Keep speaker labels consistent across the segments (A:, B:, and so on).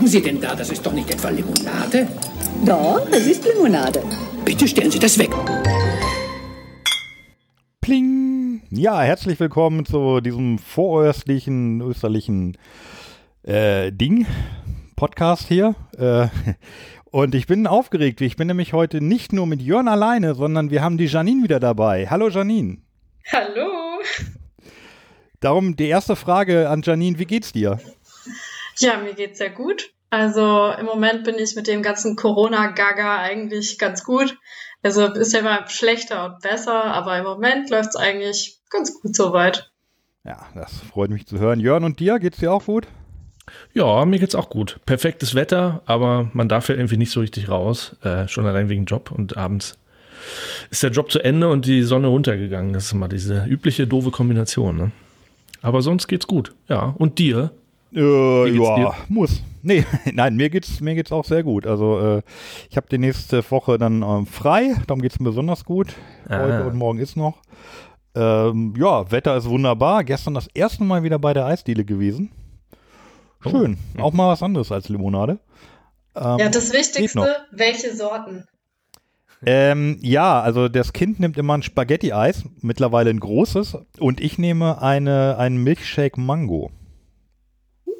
A: trinken Sie denn da? Das ist doch nicht etwa Limonade?
B: Doch, es ist Limonade.
A: Bitte stellen Sie das weg.
C: Pling! Ja, herzlich willkommen zu diesem voröstlichen, österlichen äh, Ding, Podcast hier. Äh, und ich bin aufgeregt. Ich bin nämlich heute nicht nur mit Jörn alleine, sondern wir haben die Janine wieder dabei. Hallo Janine.
D: Hallo.
C: Darum die erste Frage an Janine, wie geht's dir?
D: Ja, mir geht's sehr gut. Also im Moment bin ich mit dem ganzen Corona-Gaga eigentlich ganz gut. Also ist ja immer schlechter und besser, aber im Moment läuft's eigentlich ganz gut soweit.
C: Ja, das freut mich zu hören. Jörn und dir, geht's dir auch gut?
E: Ja, mir geht's auch gut. Perfektes Wetter, aber man darf ja irgendwie nicht so richtig raus. Äh, schon allein wegen Job und abends ist der Job zu Ende und die Sonne runtergegangen. Das ist immer diese übliche doofe Kombination. Ne? Aber sonst geht's gut. Ja. Und dir?
C: Äh, ja, dir? muss. Nee, nein, mir geht's, mir geht's auch sehr gut. Also äh, ich habe die nächste Woche dann ähm, frei, darum geht's mir besonders gut. Ah. Heute und morgen ist noch. Ähm, ja, Wetter ist wunderbar. Gestern das erste Mal wieder bei der Eisdiele gewesen. Oh. Schön. Oh. Auch mal was anderes als Limonade.
D: Ähm, ja, das Wichtigste, welche Sorten?
C: Ähm, ja, also das Kind nimmt immer ein Spaghetti-Eis, mittlerweile ein großes, und ich nehme eine, einen Milkshake Mango.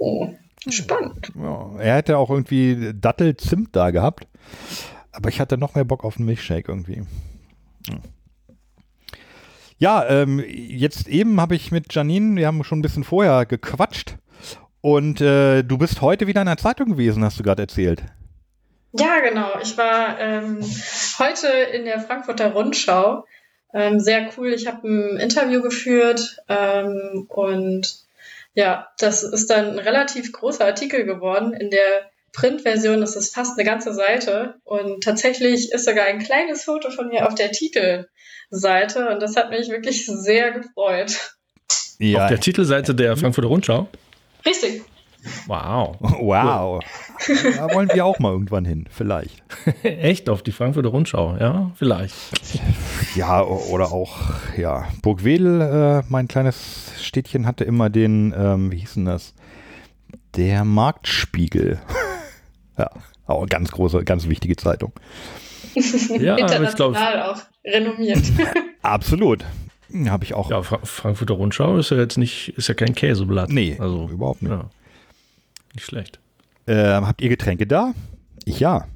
D: Oh, spannend.
C: Ja, er hätte auch irgendwie Dattel-Zimt da gehabt, aber ich hatte noch mehr Bock auf einen Milkshake irgendwie. Ja, ähm, jetzt eben habe ich mit Janine, wir haben schon ein bisschen vorher gequatscht und äh, du bist heute wieder in der Zeitung gewesen, hast du gerade erzählt.
D: Ja, genau. Ich war ähm, heute in der Frankfurter Rundschau. Ähm, sehr cool. Ich habe ein Interview geführt ähm, und ja, das ist dann ein relativ großer Artikel geworden. In der Printversion ist es fast eine ganze Seite und tatsächlich ist sogar ein kleines Foto von mir auf der Titelseite und das hat mich wirklich sehr gefreut.
E: Ja. Auf der Titelseite der Frankfurter Rundschau?
D: Richtig.
E: Wow.
C: Wow. Da wollen wir auch mal irgendwann hin, vielleicht.
E: Echt, auf die Frankfurter Rundschau, ja, vielleicht.
C: Ja, oder auch, ja, Burgwedel, äh, mein kleines Städtchen, hatte immer den, ähm, wie hieß denn das? Der Marktspiegel. ja, auch eine ganz große, ganz wichtige Zeitung.
D: ja, International ich auch renommiert.
C: Absolut. Habe ich auch.
E: Ja, Fra Frankfurter Rundschau ist ja jetzt nicht, ist ja kein Käseblatt.
C: Nee, also überhaupt nicht. Ja.
E: Nicht schlecht.
C: Äh, habt ihr Getränke da? Ich ja.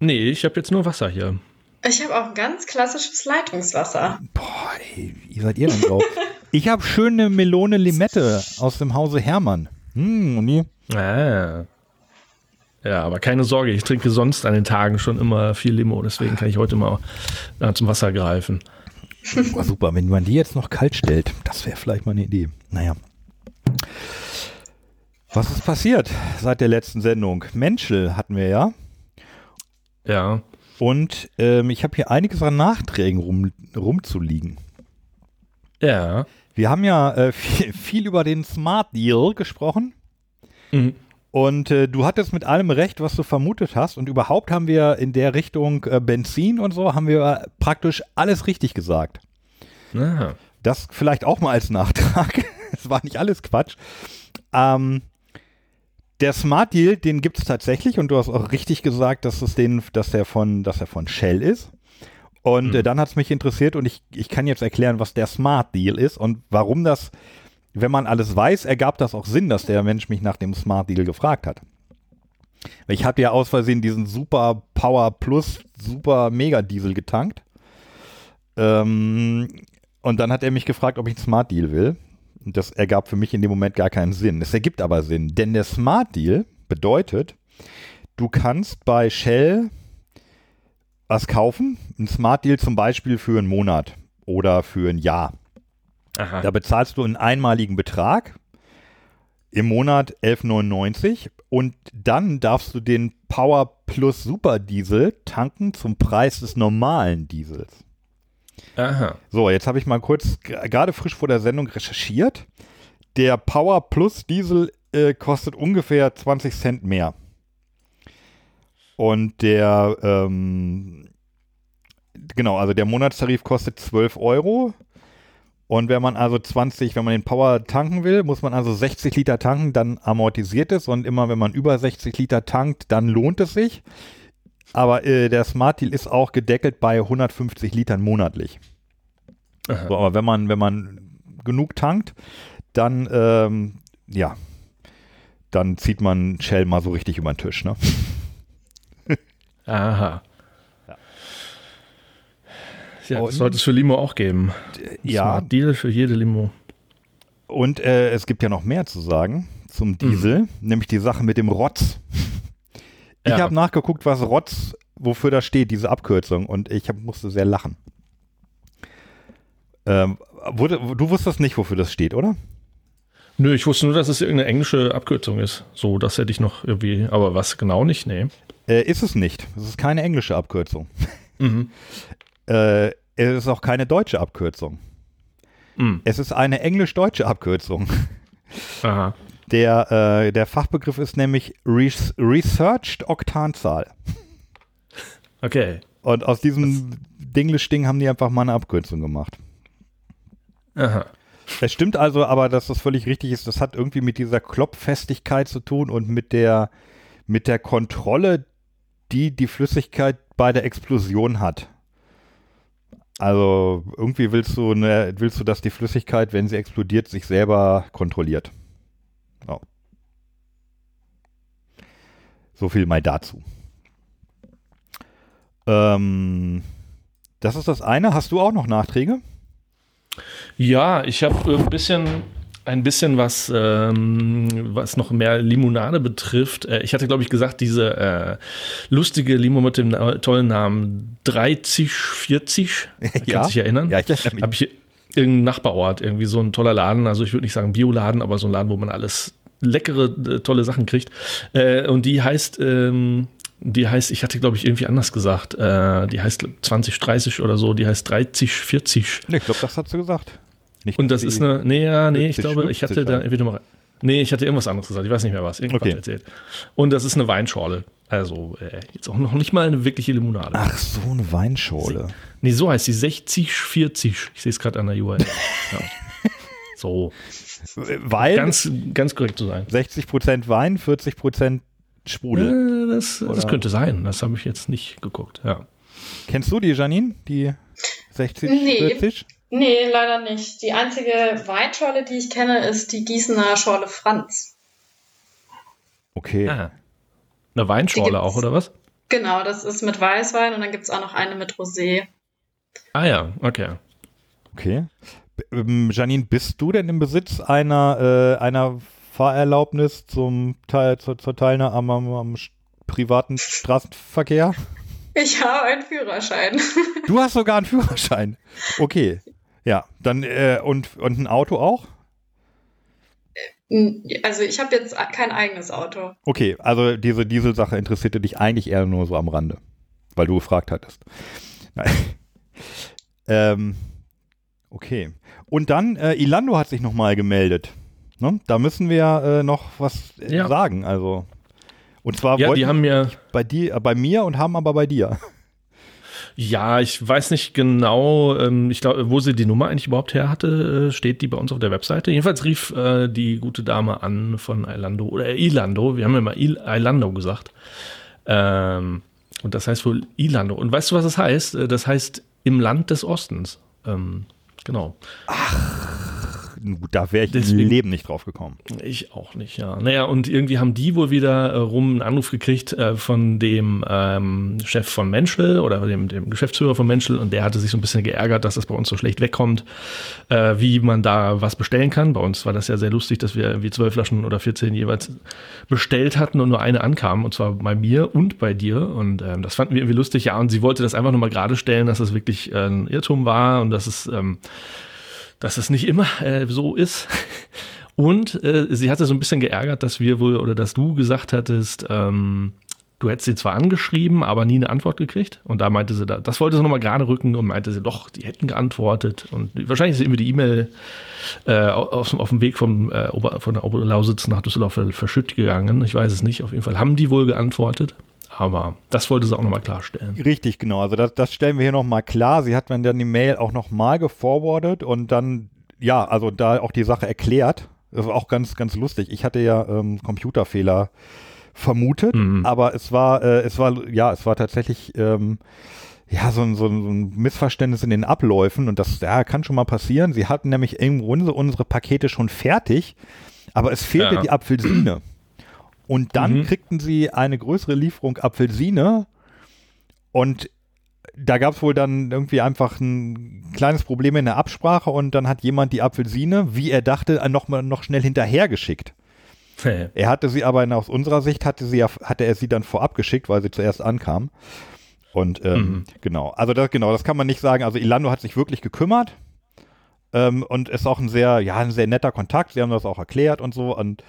E: Nee, ich habe jetzt nur Wasser hier.
D: Ich habe auch ganz klassisches Leitungswasser.
C: Boah, ey, wie seid ihr denn drauf? ich habe schöne Melone Limette aus dem Hause Hermann. Hm, und ihr?
E: Ah. Ja, aber keine Sorge, ich trinke sonst an den Tagen schon immer viel Limo, deswegen kann ich heute mal äh, zum Wasser greifen.
C: Oh, super, wenn man die jetzt noch kalt stellt, das wäre vielleicht mal eine Idee. Naja. Was ist passiert seit der letzten Sendung? Menschel hatten wir ja.
E: Ja.
C: Und ähm, ich habe hier einiges an Nachträgen rum, rumzuliegen.
E: Ja.
C: Wir haben ja äh, viel, viel, über den Smart Deal gesprochen. Mhm. Und äh, du hattest mit allem recht, was du vermutet hast. Und überhaupt haben wir in der Richtung äh, Benzin und so, haben wir praktisch alles richtig gesagt.
E: Aha.
C: Das vielleicht auch mal als Nachtrag. Es war nicht alles Quatsch. Ähm, der Smart Deal, den gibt es tatsächlich und du hast auch richtig gesagt, dass es den, dass der von, dass er von Shell ist. Und mhm. äh, dann hat es mich interessiert und ich, ich kann jetzt erklären, was der Smart Deal ist und warum das, wenn man alles weiß, ergab das auch Sinn, dass der Mensch mich nach dem Smart Deal gefragt hat. Ich hatte ja aus Versehen diesen Super Power Plus Super Mega Diesel getankt. Ähm, und dann hat er mich gefragt, ob ich einen Smart Deal will. Das ergab für mich in dem Moment gar keinen Sinn. Es ergibt aber Sinn, denn der Smart Deal bedeutet, du kannst bei Shell was kaufen, ein Smart Deal zum Beispiel für einen Monat oder für ein Jahr. Aha. Da bezahlst du einen einmaligen Betrag im Monat 11,99 und dann darfst du den Power Plus Super Diesel tanken zum Preis des normalen Diesels.
E: Aha.
C: So, jetzt habe ich mal kurz gerade frisch vor der Sendung recherchiert. Der Power Plus Diesel äh, kostet ungefähr 20 Cent mehr. Und der, ähm, genau, also der Monatstarif kostet 12 Euro. Und wenn man also 20, wenn man den Power tanken will, muss man also 60 Liter tanken, dann amortisiert es. Und immer wenn man über 60 Liter tankt, dann lohnt es sich. Aber äh, der Smart Deal ist auch gedeckelt bei 150 Litern monatlich. So, aber wenn man, wenn man genug tankt, dann, ähm, ja, dann zieht man Shell mal so richtig über den Tisch, ne?
E: Aha.
C: Ja.
E: Das sollte es für Limo auch geben.
C: Ja,
E: Smart Deal für jede Limo.
C: und äh, es gibt ja noch mehr zu sagen zum Diesel, nämlich die Sache mit dem Rotz. Ich
E: Ja.
C: habe nachgeguckt, was Rotz, wofür das steht, diese Abkürzung, und ich hab, musste sehr lachen. Ähm, wurde, du wusstest nicht, wofür das steht, oder?
E: Nö, ich wusste nur, dass es irgendeine englische Abkürzung ist. So, das hätte ich noch irgendwie, aber was genau nicht? Nee.
C: Äh, ist es nicht. Es ist keine englische Abkürzung.
E: Mhm.
C: Äh, es ist auch keine deutsche Abkürzung.
E: Mhm.
C: Es ist eine englisch-deutsche Abkürzung.
E: Aha.
C: Der, äh, der Fachbegriff ist nämlich Res Researched Oktanzahl.
E: Okay.
C: Und aus diesem Dinglish-Ding haben die einfach mal eine Abkürzung gemacht.
E: Aha.
C: Es stimmt also aber, dass das völlig richtig ist. Das hat irgendwie mit dieser Klopffestigkeit zu tun und mit der, mit der Kontrolle, die die Flüssigkeit bei der Explosion hat. Also irgendwie willst du, ne, willst du, dass die Flüssigkeit, wenn sie explodiert, sich selber kontrolliert. Ja. So viel mal dazu. Ähm, das ist das eine. Hast du auch noch Nachträge?
E: Ja, ich habe ein bisschen, ein bisschen was, ähm, was noch mehr Limonade betrifft. Äh, ich hatte, glaube ich, gesagt, diese äh, lustige Limo mit dem tollen Namen 3040. Kannst du dich erinnern?
C: Ja, ich erinnere mich.
E: Ich hier irgendeinen Nachbarort, irgendwie so ein toller Laden. Also ich würde nicht sagen Bioladen, aber so ein Laden, wo man alles leckere, äh, tolle Sachen kriegt. Äh, und die heißt, ähm, die heißt, ich hatte, glaube ich, irgendwie anders gesagt. Äh, die heißt 2030 oder so. Die heißt 3040.
C: Nee, ich glaube, das hat sie gesagt. Nicht,
E: Und das ist eine, nee, ja, nee, ich
C: 70,
E: glaube, ich
C: 50
E: hatte da irgendwie nochmal, nee, ich hatte irgendwas anderes gesagt, ich weiß nicht mehr was, irgendwas
C: Okay.
E: erzählt. Und das ist eine Weinschorle. Also, äh, jetzt auch noch nicht mal eine wirkliche Limonade.
C: Ach, so eine Weinschorle.
E: Nee, so heißt sie, 6040. Ich sehe es gerade an der URL. ja. So,
C: Weil
E: ganz, ganz korrekt zu sein.
C: 60% Wein, 40% Sprudel.
E: Äh, das, das könnte sein, das habe ich jetzt nicht geguckt, ja.
C: Kennst du die, Janine? Die 60,
D: Nee.
C: 40?
D: Nee, leider nicht. Die einzige Weinschorle, die ich kenne, ist die Gießener Schorle Franz.
C: Okay.
E: Ah. Eine Weinschorle auch, oder was?
D: Genau, das ist mit Weißwein und dann gibt es auch noch eine mit Rosé.
E: Ah ja, okay.
C: Okay. Ähm, Janine, bist du denn im Besitz einer, äh, einer Fahrerlaubnis zum Teil, zur, zur Teilnahme am, am, privaten Straßenverkehr?
D: Ich habe einen Führerschein.
C: Du hast sogar einen Führerschein. Okay. Ja, dann äh, und, und ein Auto auch?
D: Also ich habe jetzt kein eigenes Auto.
C: Okay, also diese Dieselsache interessierte dich eigentlich eher nur so am Rande, weil du gefragt hattest. Ähm, okay. Und dann, äh, Ilando hat sich nochmal gemeldet. Ne? Da müssen wir äh, noch was äh,
E: Ja.
C: sagen. Also. Und zwar
E: Ja,
C: wollten
E: die haben mir,
C: bei, dir, äh, bei mir und haben aber bei dir.
E: Ja, ich weiß nicht genau, ähm, ich glaube, wo sie die Nummer eigentlich überhaupt her hatte, äh, steht die bei uns auf der Webseite. Jedenfalls rief äh, die gute Dame an von Ilando oder Ilando, wir haben ja mal Il Ilando gesagt. Ähm, und das heißt wohl Ilando. Und weißt du, was das heißt? Äh, Das heißt im Land des Ostens. Ähm, genau.
C: Gut, Da wäre ich
E: Deswegen-
C: im Leben nicht drauf gekommen.
E: Ich auch nicht, ja. Naja, und irgendwie haben die wohl wieder äh, rum einen Anruf gekriegt äh, von dem ähm, Chef von Menschel oder dem, dem Geschäftsführer von Menschel und der hatte sich so ein bisschen geärgert, dass das bei uns so schlecht wegkommt, äh, wie man da was bestellen kann. Bei uns war das ja sehr lustig, dass wir irgendwie zwölf Flaschen oder 14 jeweils bestellt hatten und nur eine ankam und zwar bei mir und bei dir und ähm, das fanden wir irgendwie lustig, ja. Und sie wollte das einfach nochmal gerade stellen, dass das wirklich äh, ein Irrtum war und dass es ähm, dass es nicht immer äh, so ist. Und äh, sie hatte so ein bisschen geärgert, dass wir wohl oder dass du gesagt hattest, ähm, du hättest sie zwar angeschrieben, aber nie eine Antwort gekriegt. Und da meinte sie, da, das wollte sie nochmal gerade rücken und meinte sie, doch, die hätten geantwortet. Und wahrscheinlich ist irgendwie die E-Mail äh, auf, auf dem Weg vom, äh, Ober, von der Oberlausitz nach Düsseldorf ver- verschütt gegangen. Ich weiß es nicht. Auf jeden Fall haben die wohl geantwortet. Aber das wollte sie auch nochmal klarstellen.
C: Richtig, genau. Also das, das stellen wir hier nochmal klar. Sie hat mir dann die Mail auch nochmal geforwardet und dann ja, also da auch die Sache erklärt. Das war auch ganz, ganz lustig. Ich hatte ja ähm, Computerfehler vermutet,
E: Mhm.
C: aber es war, äh, es war, ja, es war tatsächlich, ähm, ja, so ein, so, ein, Missverständnis in den Abläufen und das ja, kann schon mal passieren. Sie hatten nämlich im Grunde unsere Pakete schon fertig, aber es fehlte
E: Ja.
C: die Apfelsine. Und dann
E: Mhm.
C: kriegten sie eine größere Lieferung Apfelsine und da gab es wohl dann irgendwie einfach ein kleines Problem in der Absprache und dann hat jemand die Apfelsine, wie er dachte, noch mal noch schnell hinterhergeschickt. Er hatte sie aber aus unserer Sicht hatte sie ja, hatte er sie dann vorab geschickt, weil sie zuerst ankam. Und ähm,
E: Mhm.
C: genau, also das genau, das kann man nicht sagen. Also Ilando hat sich wirklich gekümmert ähm, und ist auch ein sehr, ja, ein sehr netter Kontakt. Sie haben das auch erklärt und so. Und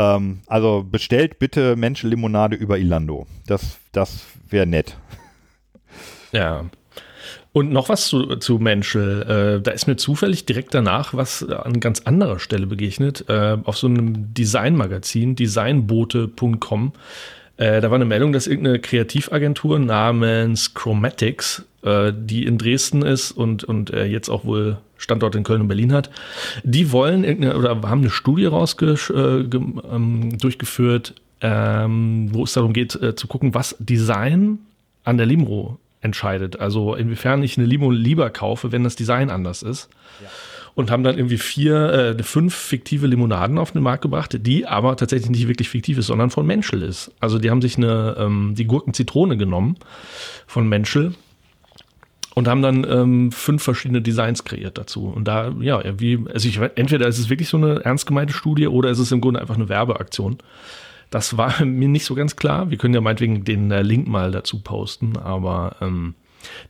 C: ähm, also bestellt bitte Menschenlimonade über Ilando. Das, das wäre nett.
E: Ja. Und noch was zu, zu Menschel. Äh, da ist mir zufällig direkt danach was an ganz anderer Stelle begegnet. Äh, auf so einem Designmagazin, designbote.com. Äh, da war eine Meldung, dass irgendeine Kreativagentur namens Chromatics, äh, die in Dresden ist und, und äh, jetzt auch wohl Standort in Köln und Berlin hat, die wollen irgendeine oder haben eine Studie rausgesch äh, ähm, durchgeführt, ähm, wo es darum geht, äh, zu gucken, was Design an der Limo entscheidet. Also inwiefern ich eine Limo lieber kaufe, wenn das Design anders ist. Und haben dann irgendwie vier, äh, fünf fiktive Limonaden auf den Markt gebracht, die aber tatsächlich nicht wirklich fiktiv ist, sondern von Menschel ist. Also die haben sich eine, ähm, die Gurken-Zitrone genommen von Menschel und haben dann ähm, fünf verschiedene Designs kreiert dazu. Und da, ja, wie, also ich, entweder ist es wirklich so eine ernst gemeinte Studie oder ist es im Grunde einfach eine Werbeaktion. Das war mir nicht so ganz klar. Wir können ja meinetwegen den äh, Link mal dazu posten, aber ähm,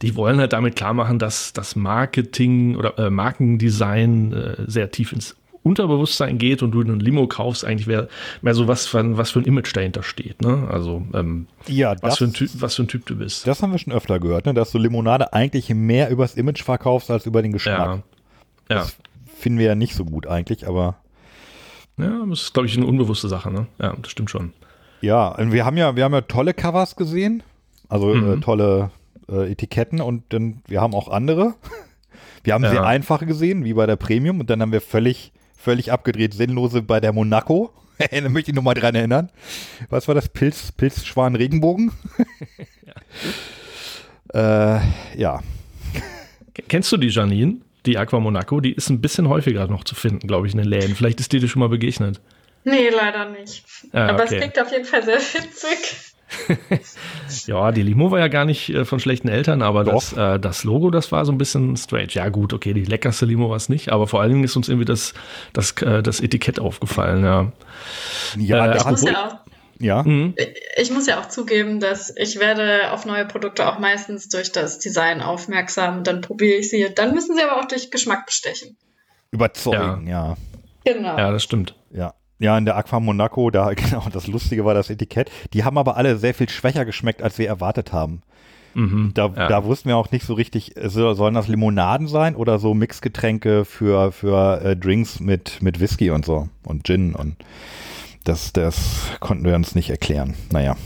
E: die wollen halt damit klar machen, dass das Marketing oder äh, Markendesign äh, sehr tief ins Unterbewusstsein geht und du eine Limo kaufst, eigentlich wäre mehr so was für, ein- was für ein Image dahinter steht. Ne? Also ähm,
C: Ja,
E: was,
C: das,
E: für ein typ, was für ein Typ du bist.
C: das haben wir schon öfter gehört, ne, dass du Limonade eigentlich mehr übers Image verkaufst als über den Geschmack.
E: ja. Ja.
C: Das finden wir ja nicht so gut eigentlich, aber
E: ja, das ist, glaube ich, eine unbewusste Sache. Ne? Ja, das stimmt schon.
C: Ja, und wir haben ja, wir haben ja tolle Covers gesehen, also
E: Mhm.
C: äh, tolle äh, Etiketten und dann wir haben auch andere. Wir haben
E: Ja.
C: sehr einfache gesehen, wie bei der Premium, und dann haben wir völlig, völlig abgedreht, sinnlose bei der Monaco. da möchte ich nur mal dran erinnern. Was war das? Pilz, Pilzschwan Regenbogen? äh, ja.
E: Kennst du die Janine, die Aqua Monaco? Die ist ein bisschen häufiger noch zu finden, glaube ich, in den Läden. Vielleicht ist die dir schon mal begegnet.
D: Nee, leider nicht.
E: Ah,
D: Aber
E: okay.
D: es klingt auf jeden Fall sehr witzig.
E: Ja, die Limo war ja gar nicht äh, von schlechten Eltern, aber das, äh, das Logo, das war so ein bisschen strange. Ja, gut, okay, die leckerste Limo war es nicht, aber vor allen Dingen ist uns irgendwie das, das, äh, das Etikett aufgefallen, ja.
C: Ja,
E: Äh,
C: da
D: Ich muss, ja auch,
C: ja.
E: Mhm.
D: ich muss ja auch zugeben, dass ich werde auf neue Produkte auch meistens durch das Design aufmerksam. Dann probiere ich sie. Dann müssen sie aber auch durch Geschmack bestechen.
C: überzeugen, ja.
D: Genau.
E: Ja, das stimmt.
C: Ja. Ja, in der Aqua Monaco, da, genau, das Lustige war das Etikett. Die haben aber alle sehr viel schwächer geschmeckt, als wir erwartet haben.
E: Mhm.
C: Da,
E: ja.
C: da wussten wir auch nicht so richtig, äh, so- sollen das Limonaden sein oder so Mixgetränke für, für äh, Drinks mit, mit Whisky und so und Gin und das, das konnten wir uns nicht erklären. Naja.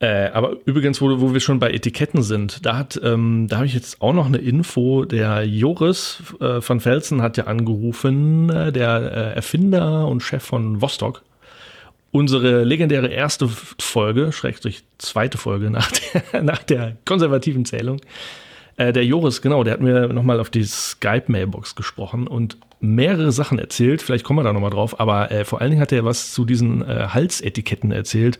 E: Äh, aber übrigens, wo, wo wir schon bei Etiketten sind, da hat, ähm, da habe ich jetzt auch noch eine Info. Der Joris äh, von Felsen hat ja angerufen, äh, der äh, Erfinder und Chef von Vostok. Unsere legendäre erste Folge, Schrägstrich zweite Folge nach der, nach der konservativen Zählung. Äh, der Joris, genau, der hat mir nochmal auf die Skype-Mailbox gesprochen und mehrere Sachen erzählt. Vielleicht kommen wir da nochmal drauf, aber äh, vor allen Dingen hat er was zu diesen äh, Halsetiketten erzählt,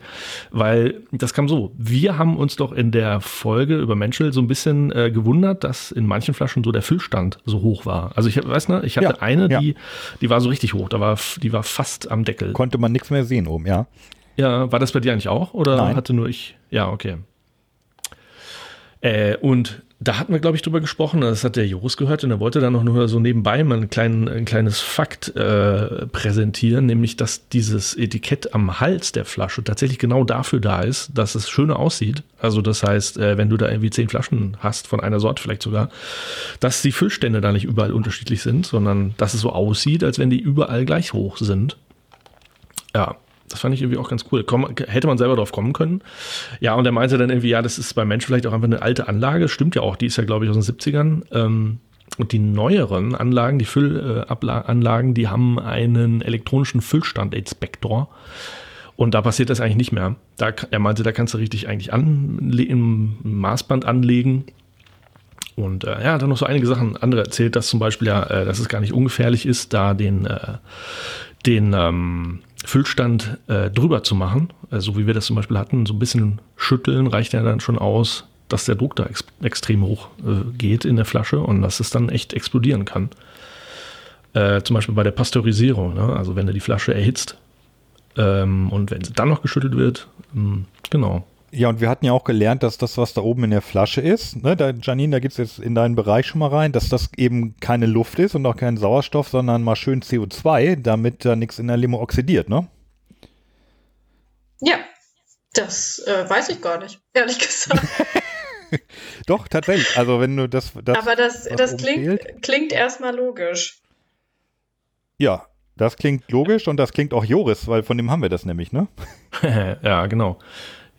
E: weil das kam so. Wir haben uns doch in der Folge über Menschel so ein bisschen äh, gewundert, dass in manchen Flaschen so der Füllstand so hoch war. Also ich hab- weiß ne, ich hatte
C: Ja,
E: eine,
C: ja.
E: die, die war so richtig hoch, da war, die war fast am Deckel.
C: Konnte man nichts mehr sehen oben, ja.
E: Ja, war das bei dir eigentlich auch? Oder
C: Nein.
E: hatte nur ich? Ja, okay. Äh, und da hatten wir, glaube ich, drüber gesprochen, das hat der Joris gehört und er wollte dann noch nur so nebenbei mal einen kleinen, ein kleines Fakt äh, präsentieren, nämlich, dass dieses Etikett am Hals der Flasche tatsächlich genau dafür da ist, dass es schöner aussieht. Also das heißt, äh, wenn du da irgendwie zehn Flaschen hast, von einer Sorte vielleicht sogar, dass die Füllstände da nicht überall unterschiedlich sind, sondern dass es so aussieht, als wenn die überall gleich hoch sind. Ja, das fand ich irgendwie auch ganz cool. Komm, hätte man selber drauf kommen können. Ja, und er meinte dann irgendwie, ja, das ist bei Menschen vielleicht auch einfach eine alte Anlage. Stimmt ja auch, die ist ja, glaube ich, aus den 70ern. Ähm, und die neueren Anlagen, die Füllanlagen, die haben einen elektronischen Füllstand-Inspektor. Und da passiert das eigentlich nicht mehr. Da, er meinte, da kannst du richtig eigentlich an, im Maßband anlegen. Und äh, ja, dann noch so einige Sachen andere erzählt, dass zum Beispiel ja, äh, dass es gar nicht ungefährlich ist, da den, äh, den ähm, Füllstand äh, drüber zu machen. so also, wie wir das zum Beispiel hatten, so ein bisschen schütteln reicht ja dann schon aus, dass der Druck da ex extrem hoch äh, geht in der Flasche und dass es dann echt explodieren kann. Äh, zum Beispiel bei der Pasteurisierung, ne? also wenn du die Flasche erhitzt ähm, und wenn sie dann noch geschüttelt wird, mh, hm, genau.
C: Ja, und wir hatten ja auch gelernt, dass das, was da oben in der Flasche ist, ne, da, Janine, da geht es jetzt in deinen Bereich schon mal rein, dass das eben keine Luft ist und auch kein Sauerstoff, sondern mal schön CO2, damit da nichts in der Limo oxidiert, ne?
D: Ja, das äh, weiß ich gar nicht, ehrlich gesagt.
C: Doch, tatsächlich. Also wenn du das. das
D: Aber das, das klingt, klingt erstmal logisch.
C: Ja, das klingt logisch und das klingt auch Joris, weil von dem haben wir das nämlich, ne?
E: ja, genau.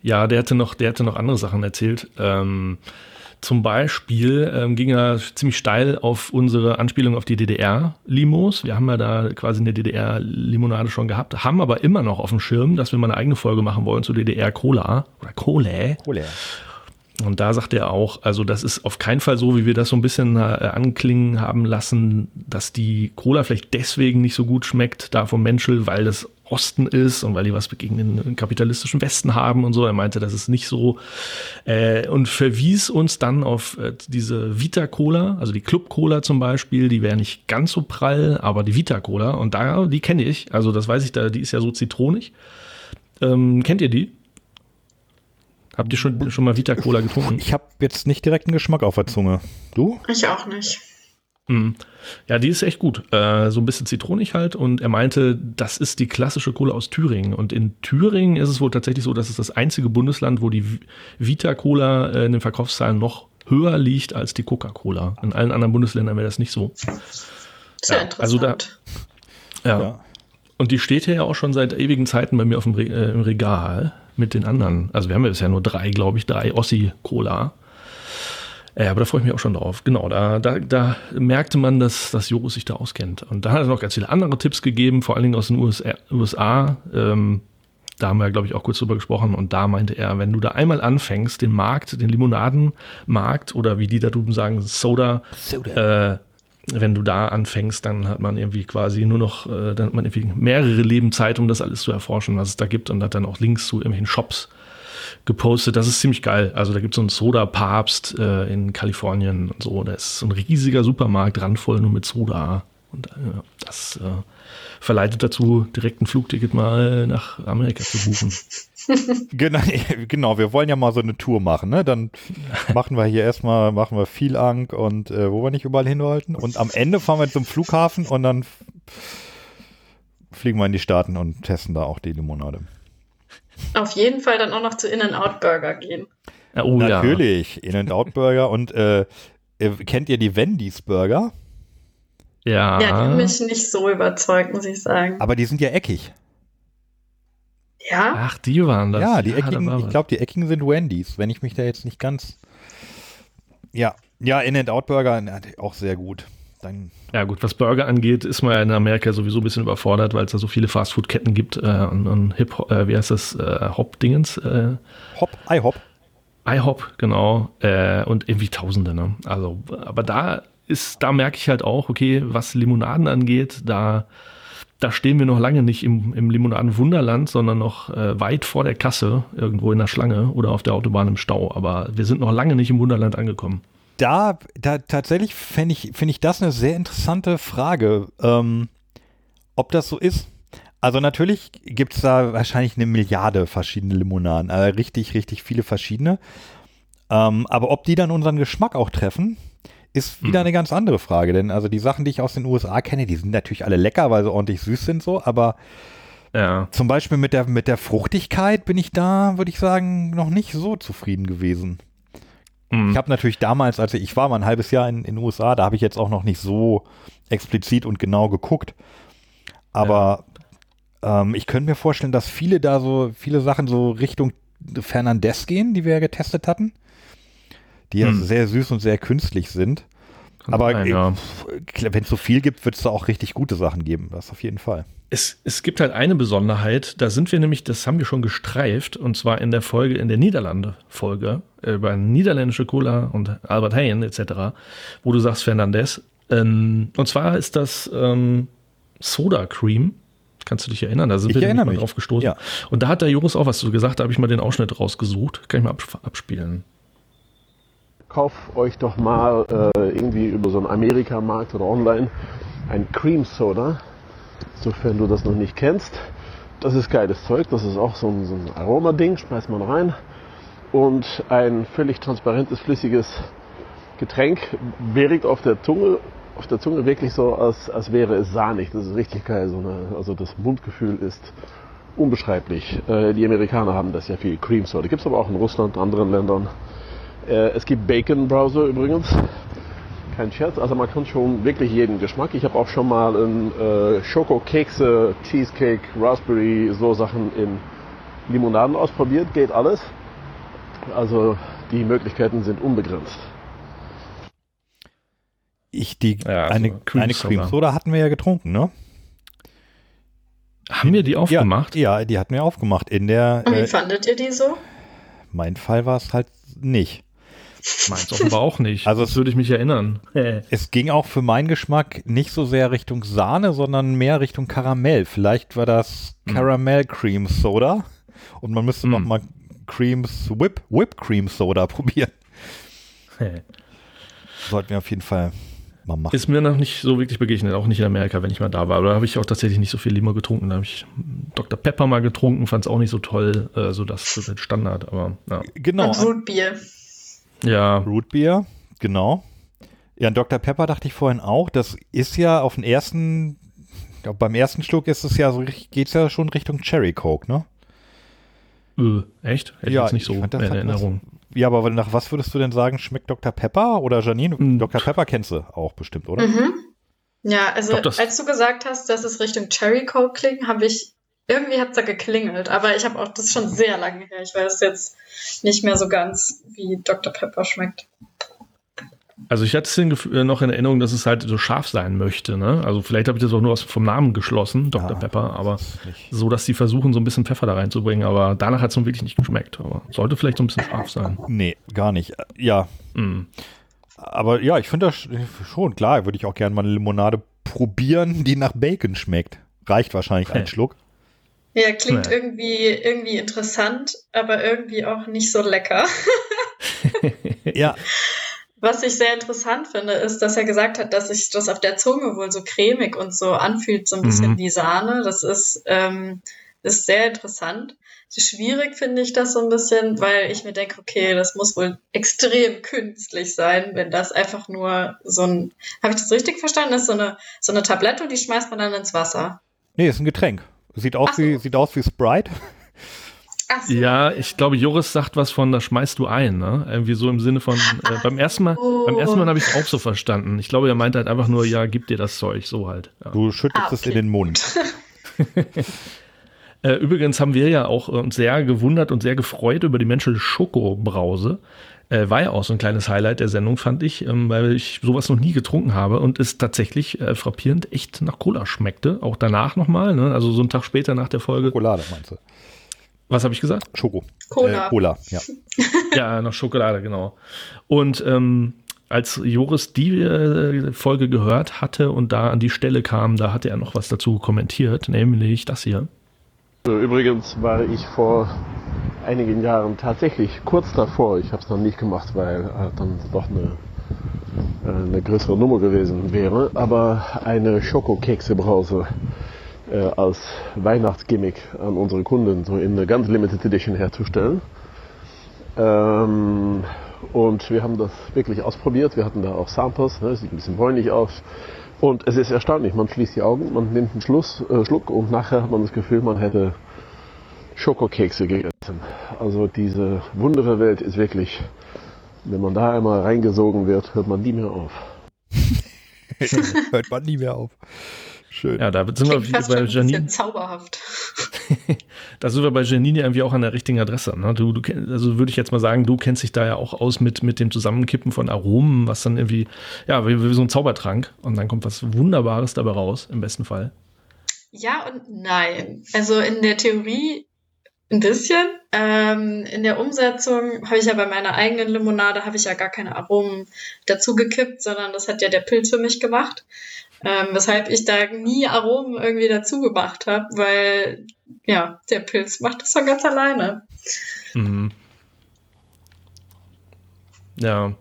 E: Ja, der hatte noch, der hatte noch andere Sachen erzählt. Ähm, zum Beispiel ähm, ging er ziemlich steil auf unsere Anspielung auf die DDR-Limos. Wir haben ja da quasi eine DDR-Limonade schon gehabt, haben aber immer noch auf dem Schirm, dass wir mal eine eigene Folge machen wollen zu DDR-Cola oder Cola. Cola. Und da sagt er auch, also das ist auf keinen Fall so, wie wir das so ein bisschen äh, anklingen haben lassen, dass die Cola vielleicht deswegen nicht so gut schmeckt, da vom Menschel, weil das Osten ist und weil die was gegen den kapitalistischen Westen haben und so. Er meinte, das ist nicht so. Äh, und verwies uns dann auf äh, diese Vita Cola, also die Club Cola zum Beispiel, die wäre nicht ganz so prall, aber die Vita Cola, und da, die kenne ich, also das weiß ich, da, die ist ja so zitronig. Ähm, kennt ihr die? Habt ihr schon, schon mal Vita Cola getrunken?
C: Ich habe jetzt nicht direkt einen Geschmack auf der Zunge. Du?
D: Ich auch nicht.
E: Mm. Ja, die ist echt gut. Äh, so ein bisschen zitronig halt. Und er meinte, das ist die klassische Cola aus Thüringen. Und in Thüringen ist es wohl tatsächlich so, dass es das einzige Bundesland, wo die Vita Cola äh, in den Verkaufszahlen noch höher liegt als die Coca-Cola. In allen anderen Bundesländern wäre das nicht so.
D: Sehr ja, interessant. Also da,
E: ja. ja. Und die steht hier ja auch schon seit ewigen Zeiten bei mir auf dem Re äh, im Regal mit den anderen. Also wir haben ja bisher nur drei, glaube ich, drei Ossi-Cola. Ja, aber da freue ich mich auch schon drauf. Genau, da, da, da merkte man, dass, dass Joris sich da auskennt. Und da hat er noch ganz viele andere Tipps gegeben, vor allen Dingen aus den USA. USA. Ähm, da haben wir, glaube ich, auch kurz drüber gesprochen. Und da meinte er, wenn du da einmal anfängst, den Markt, den Limonadenmarkt oder wie die da drüben sagen, Soda, Soda. Äh, wenn du da anfängst, dann hat man irgendwie quasi nur noch, äh, dann hat man irgendwie mehrere Leben Zeit, um das alles zu erforschen, was es da gibt und hat dann auch Links zu irgendwelchen Shops gepostet. Das ist ziemlich geil. Also da gibt es so einen Soda-Papst äh, in Kalifornien und so. Da ist so ein riesiger Supermarkt, randvoll nur mit Soda. Und äh, das äh, verleitet dazu, direkt ein Flugticket mal nach Amerika zu buchen.
C: genau, genau, wir wollen ja mal so eine Tour machen, ne? Dann machen wir hier erstmal, machen wir viel Ank und äh, wo wir nicht überall hin wollten. Und am Ende fahren wir zum Flughafen und dann fliegen wir in die Staaten und testen da auch die Limonade.
D: Auf jeden Fall dann auch noch zu In-N-Out Burger gehen.
C: oh, Natürlich, ja. In-N-Out Burger und äh, äh, kennt ihr die Wendy's Burger?
E: Ja.
D: Ja, die haben mich nicht so überzeugt, muss ich sagen.
C: Aber die sind ja eckig.
D: Ja?
E: Ach, die waren das.
C: Ja, die ja, eckigen, ich glaube, die eckigen sind Wendy's, wenn ich mich da jetzt nicht ganz. Ja, ja, In-N-Out-Burger, auch sehr gut. Dann
E: ja, gut, was Burger angeht, ist man ja in Amerika sowieso ein bisschen überfordert, weil es da so viele Fastfood-Ketten gibt äh, und, und Hip, äh, wie heißt das, äh, Hop-Dingens? Äh,
C: Hop, iHop.
E: iHop, genau. Äh, und irgendwie Tausende, ne? Also, aber da ist, da merke ich halt auch, okay, was Limonaden angeht, da da stehen wir noch lange nicht im, im Limonaden-Wunderland, sondern noch äh, weit vor der Kasse, irgendwo in der Schlange oder auf der Autobahn im Stau. Aber wir sind noch lange nicht im Wunderland angekommen.
C: Da, da tatsächlich finde ich, find ich das eine sehr interessante Frage, ähm, ob das so ist. Also natürlich gibt es da wahrscheinlich eine Milliarde verschiedene Limonaden, also richtig, richtig viele verschiedene. Ähm, aber ob die dann unseren Geschmack auch treffen, ist wieder hm. eine ganz andere Frage, denn also die Sachen, die ich aus den USA kenne, die sind natürlich alle lecker, weil sie ordentlich süß sind so, aber ja. zum Beispiel mit der, mit der Fruchtigkeit bin ich da, würde ich sagen, noch nicht so zufrieden gewesen. Mhm. Ich habe natürlich damals, als ich, war mal ein halbes Jahr in den USA, da habe ich jetzt auch noch nicht so explizit und genau geguckt, aber ja. ähm, ich könnte mir vorstellen, dass viele da so, viele Sachen so Richtung Fernandez gehen, die wir ja getestet hatten die ja hm. sehr süß und sehr künstlich sind.
E: Kann
C: Aber
E: sein, ja.
C: wenn es so viel gibt, wird es da auch richtig gute Sachen geben. Das auf jeden Fall.
E: Es, es gibt halt eine Besonderheit, da sind wir nämlich, das haben wir schon gestreift, und zwar in der Folge, in der Niederlande-Folge, äh, über niederländische Cola und Albert Heijn etc., wo du sagst, Fernandez. Ähm, und zwar ist das ähm, Soda Cream. Kannst du dich erinnern? Da sind
C: Ich
E: wir
C: erinnere
E: mal
C: mich.
E: drauf gestoßen.
C: Ja.
E: Und da hat der Joris auch was zu gesagt, da habe ich mal den Ausschnitt rausgesucht. Kann ich mal abs- abspielen.
F: Kauf euch doch mal äh, irgendwie über so einen Amerikamarkt oder online ein Cream Soda, sofern du das noch nicht kennst. Das ist geiles Zeug, das ist auch so ein, so ein Aromading, schmeißt man rein. Und ein völlig transparentes, flüssiges Getränk wirkt auf der Zunge, auf der Zunge wirklich so, als, als wäre es sahnig. Das ist richtig geil. So eine, also das Mundgefühl ist unbeschreiblich. Äh, die Amerikaner haben das ja viel Cream Soda. Gibt es aber auch in Russland, anderen Ländern. Äh, es gibt Bacon Browser übrigens. Kein Scherz, also man kann schon wirklich jeden Geschmack. Ich habe auch schon mal einen äh, Schokokekse, Cheesecake, Raspberry, so Sachen in Limonaden ausprobiert. Geht alles. Also die Möglichkeiten sind unbegrenzt.
C: Ich, die,
E: Ja, also
C: eine,
E: Cream
C: eine
E: Soda.
C: Cream Soda hatten wir ja getrunken, ne?
E: Haben wir die aufgemacht?
C: Ja, ja, die hatten wir aufgemacht. In der,
D: Und wie
C: äh,
D: fandet ihr die so?
C: mein Fall war es halt nicht.
E: Meins offenbar auch nicht.
C: Also
E: das würde ich mich erinnern.
C: Es ging auch für meinen Geschmack nicht so sehr Richtung Sahne, sondern mehr Richtung Karamell. Vielleicht war das
E: Hm.
C: Caramel Cream Soda und man müsste noch
E: Hm.
C: mal Creams Whip Whip Cream Soda probieren. Sollten wir auf jeden Fall mal machen.
E: Ist mir noch nicht so wirklich begegnet, auch nicht in Amerika, wenn ich mal da war. Aber da habe ich auch tatsächlich nicht so viel Limo getrunken. Da habe ich Dr. Pepper mal getrunken, fand es auch nicht so toll. Äh, so das ist Standard, aber ja.
C: genau.
D: Und Rootbier.
E: Ja,
C: Root Beer, genau. Ja, und Dr. Pepper dachte ich vorhin auch. Das ist ja auf den ersten, glaub, beim ersten Schluck ist es ja so, geht es ja schon Richtung Cherry Coke, ne?
E: äh, echt? Hätte ich jetzt nicht so
C: ich fand,
E: in
C: das
E: Erinnerung.
C: Was, ja, aber nach was würdest du denn sagen, schmeckt Dr. Pepper oder Janine?
E: Hm.
C: Dr. Pepper kennst du auch bestimmt, oder?
D: Mhm. Ja, also
E: das-
D: als du gesagt hast, dass es Richtung Cherry Coke klingt, habe ich irgendwie hat's da geklingelt, aber ich habe auch das ist schon sehr lange her. Ich weiß jetzt nicht mehr so ganz, wie Dr Pepper schmeckt.
E: Also ich hatte es äh, noch in Erinnerung, dass es halt so scharf sein möchte. Ne? Also vielleicht habe ich das auch nur aus, vom Namen geschlossen, Dr.
C: Ja,
E: Pepper, aber so, dass die versuchen, so ein bisschen Pfeffer da reinzubringen. Aber danach hat es nun wirklich nicht geschmeckt. Aber sollte vielleicht so ein bisschen scharf sein.
C: Nee, gar nicht. Ja,
E: Mm.
C: aber ja, ich finde das sch- schon klar. Würde ich auch gerne mal eine Limonade probieren, die nach Bacon schmeckt. Reicht wahrscheinlich ein. Schluck.
D: Ja, klingt
E: Ja.
D: irgendwie irgendwie interessant, aber irgendwie auch nicht so lecker.
C: Ja,
D: Was ich sehr interessant finde, ist, dass er gesagt hat, dass sich das auf der Zunge wohl so cremig und so anfühlt, so ein bisschen
E: Mhm.
D: wie Sahne. Das ist, ähm, ist sehr interessant. Schwierig finde ich das so ein bisschen, weil ich mir denke, okay, das muss wohl extrem künstlich sein, wenn das einfach nur so ein, habe ich das richtig verstanden? Das ist so eine, so eine Tablette und die schmeißt man dann ins Wasser.
C: nee, ist ein Getränk. Sieht aus,
D: so.
C: wie, sieht aus wie Sprite.
D: So.
E: Ja, ich glaube, Joris sagt was von, da schmeißt du ein, ne? Irgendwie so im Sinne von, äh, beim ersten Mal,
D: Oh.
E: beim ersten Mal habe ich es auch so verstanden. Ich glaube, er meint halt einfach nur, ja, gib dir das Zeug, so halt. Ja.
C: Du schüttest
D: Ah,
C: es in
D: okay.
C: den Mund.
E: Äh, übrigens haben wir ja auch äh, uns sehr gewundert und sehr gefreut über die Menschel Schokobrause. Äh, war ja auch so ein kleines Highlight der Sendung, fand ich, ähm, weil ich sowas noch nie getrunken habe und es tatsächlich äh, frappierend echt nach Cola schmeckte. Auch danach nochmal, ne? also so einen Tag später nach der Folge.
C: Schokolade meinst du?
E: Was habe ich gesagt?
C: Schoko.
D: Cola.
C: Äh, Cola, ja.
E: Ja, nach Schokolade, genau. Und ähm, als Joris die äh, Folge gehört hatte und da an die Stelle kam, da hatte er noch was dazu kommentiert, nämlich das hier.
F: So, Übrigens war ich vor einigen Jahren tatsächlich kurz davor, ich habe es dann nicht gemacht, weil äh, dann doch eine, äh, eine größere Nummer gewesen wäre, aber eine Schokokeksebrause äh, als Weihnachtsgimmick an unsere Kunden so in eine ganz Limited Edition herzustellen. Ähm, und wir haben das wirklich ausprobiert. Wir hatten da auch Samples, ne? sieht ein bisschen bräunlich aus. Und es ist erstaunlich, man schließt die Augen, man nimmt einen Schluss, äh, Schluck und nachher hat man das Gefühl, man hätte Schokokekse gegessen. Also diese wundere Welt ist wirklich, wenn man da einmal reingesogen wird, hört man nie mehr auf.
C: Hört man nie mehr auf. Schön.
E: Ja, da sind
D: Klingt
E: wir
D: fast
E: bei
D: schon ein
E: Janine.
D: zauberhaft.
E: Da sind wir bei Janine irgendwie auch an der richtigen Adresse. Ne? Du, du, also würde ich jetzt mal sagen, du kennst dich da ja auch aus mit, mit dem Zusammenkippen von Aromen, was dann irgendwie, ja, wie, wie so ein Zaubertrank. Und dann kommt was Wunderbares dabei raus, im besten Fall.
D: Ja und nein. Also in der Theorie ein bisschen. Ähm, in der Umsetzung habe ich ja bei meiner eigenen Limonade habe ich ja gar keine Aromen dazu gekippt, sondern das hat ja der Pilz für mich gemacht. Ähm, weshalb ich da nie Aromen irgendwie dazu gemacht habe, weil ja, der Pilz macht das dann ganz alleine.
E: Mhm. Ja,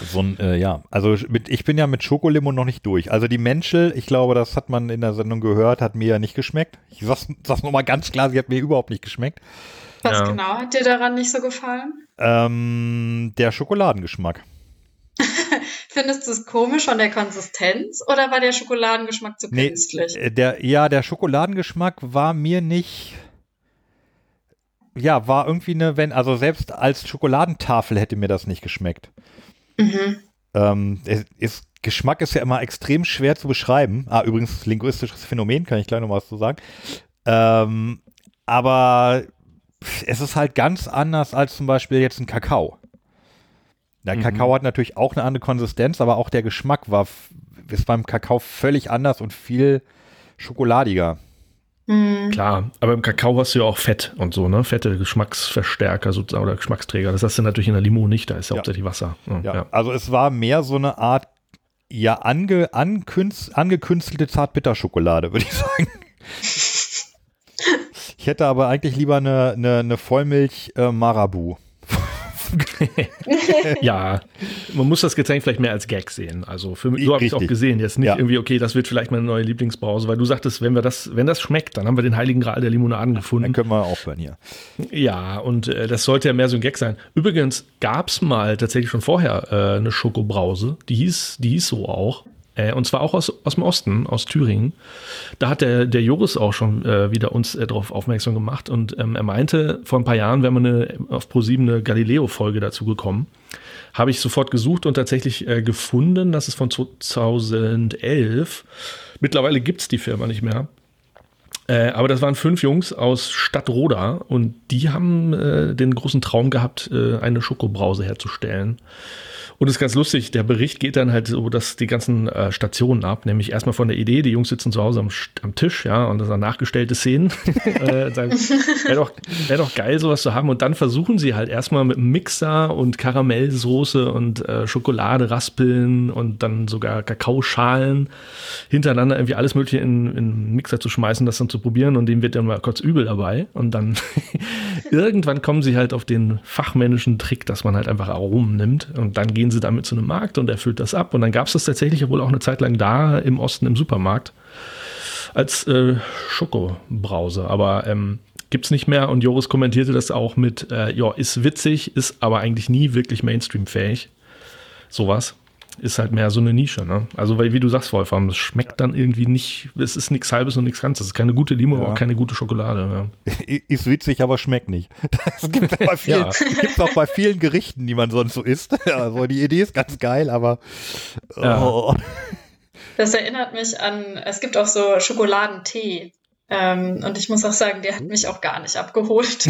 C: So ein, äh, ja, also mit, ich bin ja mit Schokolimo noch nicht durch. Also die Menschel, ich glaube, das hat man in der Sendung gehört, hat mir ja nicht geschmeckt. Ich sag's, sag's nochmal ganz klar, sie hat mir überhaupt nicht geschmeckt.
D: Was
E: Ja.
D: genau hat dir daran nicht so gefallen?
C: Ähm, der Schokoladengeschmack.
D: Findest du es komisch von der Konsistenz oder war der Schokoladengeschmack zu künstlich?
C: äh, der, ja, der Schokoladengeschmack war mir nicht. Ja, war irgendwie eine, wenn, also selbst als Schokoladentafel hätte mir das nicht geschmeckt.
D: Mhm.
C: Ähm, es ist, Geschmack ist ja immer extrem schwer zu beschreiben. Ah, übrigens, linguistisches Phänomen, kann ich gleich noch was zu sagen. Ähm, aber es ist halt ganz anders als zum Beispiel jetzt ein Kakao. Der
E: Mhm.
C: Kakao hat natürlich auch eine andere Konsistenz, aber auch der Geschmack war, ist beim Kakao völlig anders und viel schokoladiger.
D: Mhm.
E: klar. Aber im Kakao hast du ja auch Fett und so, ne? Fette Geschmacksverstärker sozusagen oder Geschmacksträger. Das hast du natürlich in der Limo nicht, da ist ja,
C: Ja.
E: hauptsächlich Wasser. Ja,
C: Ja,
E: ja.
C: also es war mehr so eine Art, ja, ange, ankünst, angekünstelte Zartbitterschokolade, würde ich sagen. Ich hätte aber eigentlich lieber eine, eine, eine Vollmilch äh, Marabu.
E: Ja, man muss das Getränk vielleicht mehr als Gag sehen. Also für mich, so habe ich es auch gesehen. Jetzt nicht
C: Ja.
E: irgendwie, okay, das wird vielleicht meine neue Lieblingsbrause, weil du sagtest, wenn wir das, wenn das schmeckt, dann haben wir den heiligen Gral der Limonaden
C: Dann
E: gefunden.
C: können wir aufhören hier.
E: Ja, und äh, das sollte ja mehr so ein Gag sein. Übrigens gab es mal tatsächlich schon vorher äh, eine Schokobrause, die hieß, die hieß so auch. Äh, und zwar auch aus, aus dem Osten, aus Thüringen. Da hat der, der Joris auch schon äh, wieder uns äh, darauf aufmerksam gemacht. Und ähm, er meinte, vor ein paar Jahren wäre man eine, auf ProSieben eine Galileo-Folge dazu gekommen. Habe ich sofort gesucht und tatsächlich äh, gefunden, das ist von 2011. Mittlerweile gibt es die Firma nicht mehr. Äh, aber das waren fünf Jungs aus Stadtroda und die haben äh, den großen Traum gehabt, äh, eine Schokobrause herzustellen. Und es ist ganz lustig, der Bericht geht dann halt so, dass die ganzen äh, Stationen ab, nämlich erstmal von der Idee, die Jungs sitzen zu Hause am, am Tisch, ja, und das sind nachgestellte Szenen. äh, Wäre doch, wär doch geil, sowas zu haben. Und dann versuchen sie halt erstmal mit Mixer und Karamellsoße und äh, Schokolade raspeln und dann sogar Kakaoschalen hintereinander irgendwie alles Mögliche in, in Mixer zu schmeißen, das dann zu probieren und dem wird dann mal kurz übel dabei. Und dann irgendwann kommen sie halt auf den fachmännischen Trick, dass man halt einfach Aromen nimmt und dann gehen sie damit zu einem Markt und er füllt das ab. Und dann gab es das tatsächlich wohl auch eine Zeit lang da im Osten im Supermarkt als äh, Schokobrause. Aber ähm, gibt's nicht mehr und Joris kommentierte das auch mit, äh, ja, ist witzig, ist aber eigentlich nie wirklich Mainstream-fähig. Sowas. Ist halt mehr so eine Nische, ne? Also, weil, wie du sagst, Wolfram, es schmeckt dann irgendwie nicht, es ist nichts Halbes und nichts Ganzes. Es ist keine gute Limo,
C: Ja.
E: aber auch keine gute Schokolade. Ja.
C: Ist witzig, aber schmeckt nicht. Das gibt es bei vielen,
E: Ja.
C: auch bei vielen Gerichten, die man sonst so isst. Also die Idee ist ganz geil, aber
E: Ja.
C: oh,
D: Das erinnert mich an, es gibt auch so Schokoladentee. Ähm, und ich muss auch sagen, der hat mich auch gar nicht abgeholt.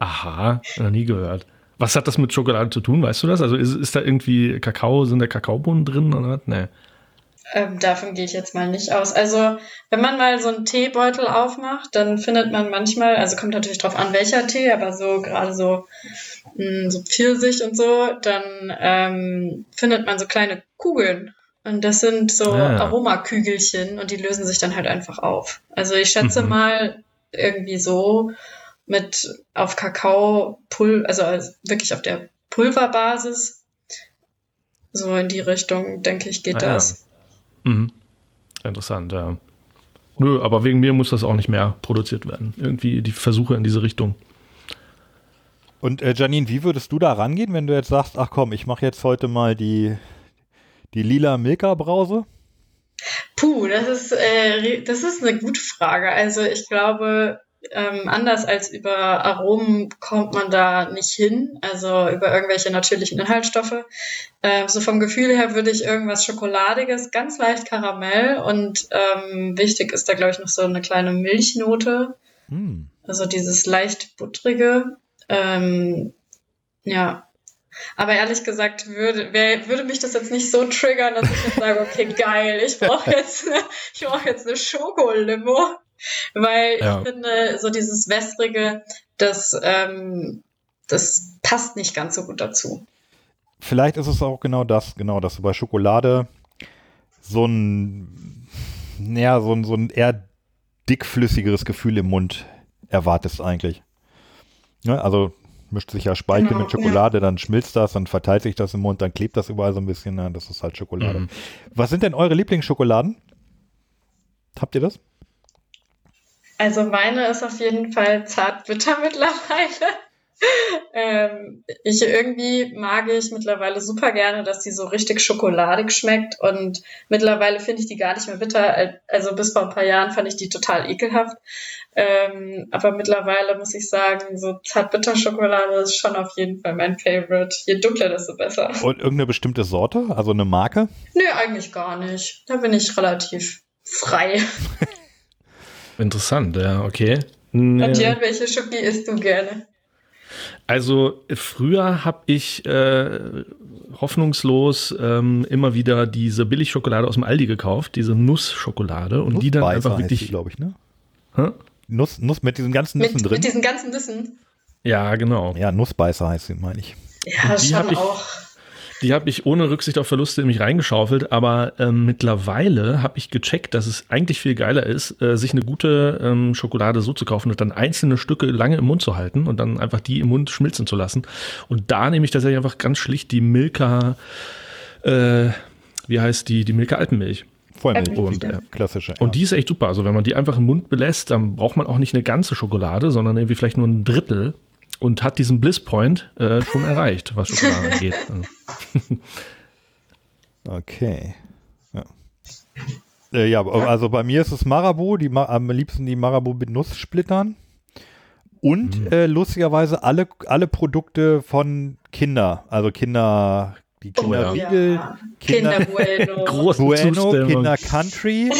E: Aha, noch nie gehört. Was hat das mit Schokolade zu tun? Weißt du das? Also ist, ist da irgendwie Kakao, sind da Kakaobohnen drin oder was? Nee.
D: ähm, davon gehe ich jetzt mal nicht aus. Also, wenn man mal so einen Teebeutel aufmacht, dann findet man manchmal, also kommt natürlich drauf an, welcher Tee, aber so gerade so, mh, so Pfirsich und so, dann ähm, findet man so kleine Kugeln. Und das sind so
E: Ah.
D: Aromakügelchen und die lösen sich dann halt einfach auf. Also ich schätze
E: Mhm.
D: mal irgendwie so mit auf Kakao, Pul also wirklich auf der Pulverbasis. So in die Richtung, denke ich, geht
E: Ah, ja.
D: das.
E: Mhm. Interessant, ja. Nö, aber wegen mir muss das auch nicht mehr produziert werden. Irgendwie die Versuche in diese Richtung.
C: Und äh, Janine, wie würdest du da rangehen, wenn du jetzt sagst, ach komm, ich mache jetzt heute mal die, die lila Milka-Brause?
D: Puh, das ist, äh, das ist eine gute Frage. Also ich glaube, ähm, anders als über Aromen kommt man da nicht hin, also über irgendwelche natürlichen Inhaltsstoffe. Ähm, so vom Gefühl her würde ich irgendwas Schokoladiges, ganz leicht Karamell und ähm, wichtig ist da, glaube ich, noch so eine kleine Milchnote.
C: Hm.
D: Also dieses leicht buttrige. Ähm, ja. Aber ehrlich gesagt würde, wär, würde mich das jetzt nicht so triggern, dass ich jetzt sage, okay, geil, ich brauche jetzt, eine, ich brauche jetzt eine Schokolimo. Weil
E: Ja.
D: ich finde, so dieses Wässrige, das, ähm, das passt nicht ganz so gut dazu.
C: Vielleicht ist es auch genau das, genau, dass du bei Schokolade so ein, ja, so ein, so ein eher dickflüssigeres Gefühl im Mund erwartest eigentlich. Ne? Also mischt sich ja Speichel
D: Genau,
C: mit Schokolade, dann schmilzt das, dann verteilt sich das im Mund, dann klebt das überall so ein bisschen. Ne? Das ist halt Schokolade.
E: Mhm.
C: Was sind denn eure Lieblingsschokoladen? Habt ihr das?
D: Also meine ist auf jeden Fall zartbitter mittlerweile. ähm, ich irgendwie mag ich mittlerweile super gerne, dass die so richtig schokoladig schmeckt und mittlerweile finde ich die gar nicht mehr bitter. Also bis vor ein paar Jahren fand ich die total ekelhaft. Ähm, aber mittlerweile muss ich sagen, so zartbitter Schokolade ist schon auf jeden Fall mein Favorite. Je dunkler, desto besser.
C: Und irgendeine bestimmte Sorte, also eine Marke?
D: Nö, eigentlich gar nicht. Da bin ich relativ frei.
E: Interessant, ja, okay. Nee.
D: Und Jörn, welche Schoki isst du gerne?
E: Also früher habe ich äh, hoffnungslos ähm, immer wieder diese Billigschokolade aus dem Aldi gekauft, diese Nussschokolade und die dann
C: Nussbeißer
E: einfach wirklich.
C: glaube ich, ne?
E: Hä?
C: Nuss, Nuss mit diesen ganzen Nüssen
D: Mit,
C: drin.
D: mit diesen ganzen Nüssen.
E: Ja, genau.
C: ja, Nussbeißer heißt sie, meine ich.
D: Ja, schon
E: ich-
D: auch.
E: Die habe ich ohne Rücksicht auf Verluste in mich reingeschaufelt, aber ähm, mittlerweile habe ich gecheckt, dass es eigentlich viel geiler ist, äh, sich eine gute ähm, Schokolade so zu kaufen und dann einzelne Stücke lange im Mund zu halten und dann einfach die im Mund schmilzen zu lassen. Und da nehme ich tatsächlich einfach ganz schlicht die Milka, äh, wie heißt die, die Milka Alpenmilch.
C: Vollmilch.
E: Und,
C: die
E: äh,
C: klassische. ja.
E: Und die ist echt super. Also wenn man die einfach im Mund belässt, dann braucht man auch nicht eine ganze Schokolade, sondern irgendwie vielleicht nur ein Drittel und hat diesen Bliss Point äh, schon erreicht, was Schokolade angeht. Also,
C: Okay. Ja. Äh, ja, also bei mir ist es Marabou, die am liebsten die Marabou mit Nusssplittern. Und
E: Mhm.
C: äh, lustigerweise alle, alle Produkte von Kinder, also Kinder, die
E: Oh ja.
C: Kinderriegel,
D: Ja.
C: Kinder,
D: Kinder Bueno.
C: Kinder Country.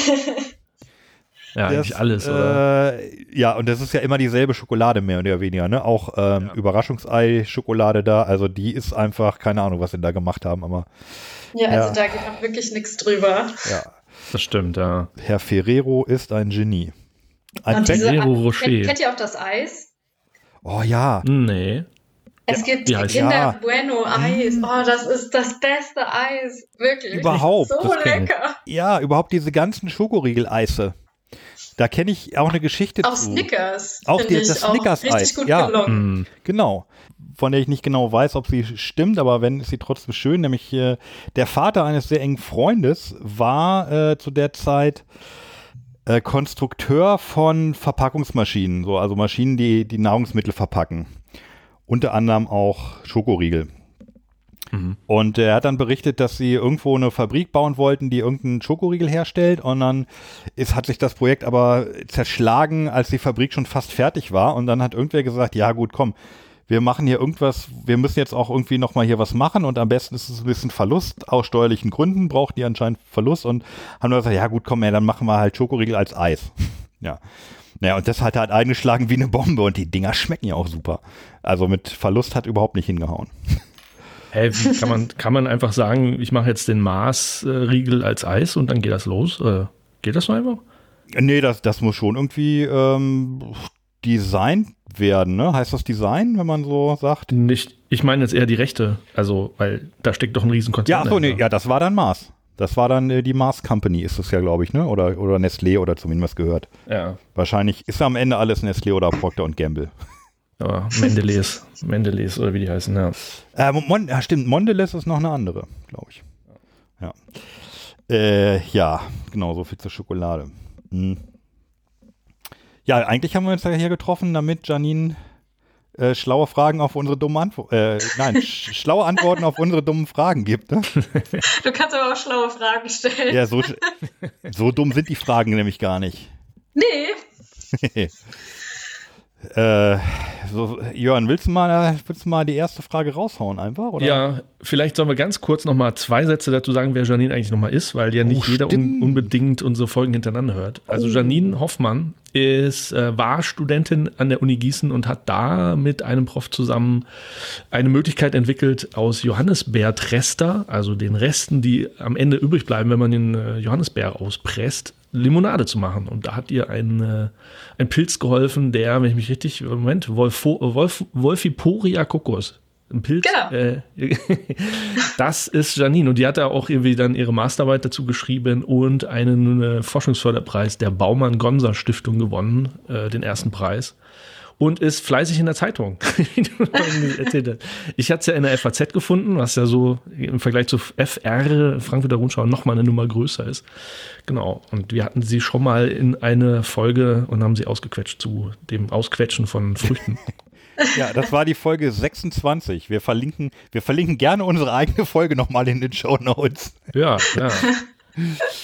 E: Ja, eigentlich
C: Das,
E: alles, oder?
C: Äh, ja, und das ist ja immer dieselbe Schokolade mehr oder weniger, ne? Auch ähm, Überraschungsei-Schokolade da, also die ist einfach, keine Ahnung, was sie da gemacht haben, aber
D: Ja, also
C: Ja.
D: da geht auch wirklich nichts drüber.
C: ja,
E: Das stimmt, ja.
C: Herr Ferrero ist ein Genie. Ein
D: Und
C: Fact-
D: diese,
E: Ferrero Rocher.
D: kennt, kennt ihr auch das Eis?
C: oh ja,
E: Nee.
D: Es gibt
E: wie heißt-
D: Kinder
C: Ja.
D: Bueno Eis. Oh, das ist das beste Eis. Wirklich.
C: Überhaupt,
D: So lecker.
C: ja, überhaupt diese ganzen Schokoriegel-Eise. Da kenne ich auch eine Geschichte
D: Auch
C: zu.
D: Snickers.
C: Auch die-
D: ich
C: das
D: auch
C: Snickers-Eis,
D: Richtig gut
C: ja.
D: gelungen.
E: Hm.
C: Genau. Von der ich nicht genau weiß, ob sie stimmt, aber wenn, ist sie trotzdem schön. Nämlich äh, der Vater eines sehr engen Freundes war äh, zu der Zeit äh, Konstrukteur von Verpackungsmaschinen, so, also Maschinen, die die Nahrungsmittel verpacken. Unter anderem auch Schokoriegel.
E: Mhm.
C: Und er hat dann berichtet, dass sie irgendwo eine Fabrik bauen wollten, die irgendeinen Schokoriegel herstellt. Und dann ist, hat sich das Projekt aber zerschlagen, als die Fabrik schon fast fertig war. Und dann hat irgendwer gesagt, ja gut, komm, wir machen hier irgendwas, wir müssen jetzt auch irgendwie nochmal hier was machen. Und am besten ist es ein bisschen Verlust. Aus steuerlichen Gründen braucht die anscheinend Verlust. Und haben dann gesagt, ja gut, komm, ey, dann machen wir halt Schokoriegel als Eis. ja. Naja, und das hat halt eingeschlagen wie eine Bombe. Und die Dinger schmecken ja auch super. Also mit Verlust hat überhaupt nicht hingehauen.
E: Hä, wie kann man, kann man einfach sagen, ich mache jetzt den Mars-Riegel als Eis und dann geht das los? Äh, geht das so einfach?
C: Nee, das, das muss schon irgendwie ähm, designt werden, ne? Heißt das Design, wenn man so sagt?
E: Nicht, ich meine jetzt eher die Rechte, also, weil da steckt doch ein Riesenkonzern.
C: Ja, achso, nee, ja, das war dann Mars. Das war dann äh, die Mars Company, ist das ja, glaube ich, ne? Oder, oder Nestlé oder zumindest gehört.
E: ja.
C: Wahrscheinlich ist am Ende alles Nestlé oder Procter und Gamble.
E: Aber Mendeles, Mendeles oder wie die heißen, ja.
C: Äh, Mon ja, stimmt, Mondelez ist noch eine andere, glaube ich. Ja. Äh, ja, genau, so viel zur Schokolade. Hm. Ja, eigentlich haben wir uns ja hier getroffen, damit Janine äh, schlaue Fragen auf unsere dummen Antworten, äh, nein, sch schlaue Antworten auf unsere dummen Fragen gibt. Ne?
D: Du kannst aber auch schlaue Fragen stellen.
C: Ja, so, so dumm sind die Fragen nämlich gar nicht.
D: Nee.
C: Äh, so, Jörn, willst du, mal, willst du mal die erste Frage raushauen einfach? Oder?
E: Ja, vielleicht sollen wir ganz kurz noch mal zwei Sätze dazu sagen, wer Janine eigentlich noch mal ist, weil ja nicht
C: Oh,
E: jeder un unbedingt unsere Folgen hintereinander hört. Also Janine Hoffmann ist, äh, war Studentin an der Uni Gießen und hat da mit einem Prof zusammen eine Möglichkeit entwickelt, aus Johannisbeertrester, also den Resten, die am Ende übrig bleiben, wenn man den äh, Johannisbeer auspresst, Limonade zu machen. Und da hat ihr ein, äh, ein Pilz geholfen, der, wenn ich mich richtig, Moment, Wolfo, Wolf, Wolfiporia Kokos. Ein Pilz.
D: Genau.
E: Äh, das ist Janine. Und die hat da auch irgendwie dann ihre Masterarbeit dazu geschrieben und einen äh, Forschungsförderpreis der Baumann-Gonser-Stiftung gewonnen, äh, den ersten Preis. Und ist fleißig in der Zeitung. ich hatte es ja in der FAZ gefunden, was ja so im Vergleich zu FR, Frankfurter Rundschau, nochmal eine Nummer größer ist. Genau. Und wir hatten sie schon mal in eine Folge und haben sie ausgequetscht zu dem Ausquetschen von Früchten.
C: Ja, das war die Folge 26. Wir verlinken, wir verlinken gerne unsere eigene Folge nochmal in den Show Notes.
E: Ja, ja.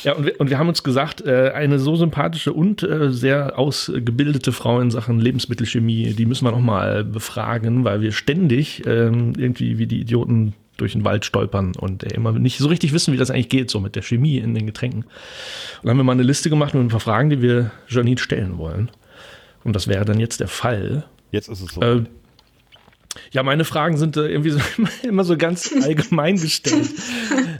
E: Ja, und wir, und wir haben uns gesagt, äh, eine so sympathische und äh, sehr ausgebildete Frau in Sachen Lebensmittelchemie, die müssen wir noch mal befragen, weil wir ständig ähm, irgendwie wie die Idioten durch den Wald stolpern und äh, immer nicht so richtig wissen, wie das eigentlich geht, so mit der Chemie in den Getränken. Und dann haben wir mal eine Liste gemacht mit ein paar Fragen, die wir Janine stellen wollen. Und das wäre dann jetzt der Fall.
C: Jetzt ist es so.
E: Äh, ja, meine Fragen sind äh, irgendwie so, immer so ganz allgemein gestellt.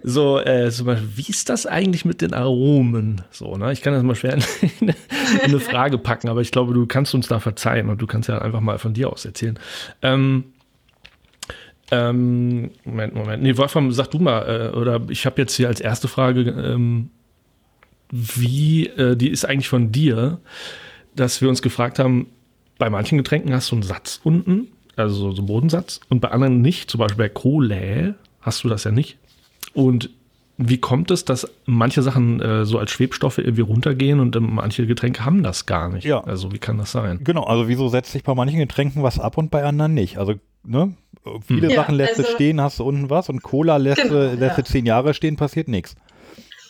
E: So, äh, zum Beispiel, wie ist das eigentlich mit den Aromen? So, ne? Ich kann das mal schwer in, in eine Frage packen, aber ich glaube, du kannst uns da verzeihen und du kannst ja einfach mal von dir aus erzählen. Ähm, ähm, Moment, Moment. Nee, Wolfram, sag du mal, äh, oder ich habe jetzt hier als erste Frage, ähm, wie, äh, die ist eigentlich von dir, dass wir uns gefragt haben, bei manchen Getränken hast du einen Satz unten, also so, einen Bodensatz, und bei anderen nicht. Zum Beispiel bei Cola hast du das ja nicht. Und wie kommt es, dass manche Sachen äh, so als Schwebstoffe irgendwie runtergehen und ähm, manche Getränke haben das gar nicht?
C: Ja.
E: Also wie kann das sein?
C: Genau, also wieso setzt sich bei manchen Getränken was ab und bei anderen nicht? Also, ne? Viele
D: Ja,
C: Sachen lässt du
D: also-
C: stehen, hast du unten was und Cola lässt,
D: Genau,
C: du lässt du
D: ja.
C: zehn Jahre stehen, passiert nichts.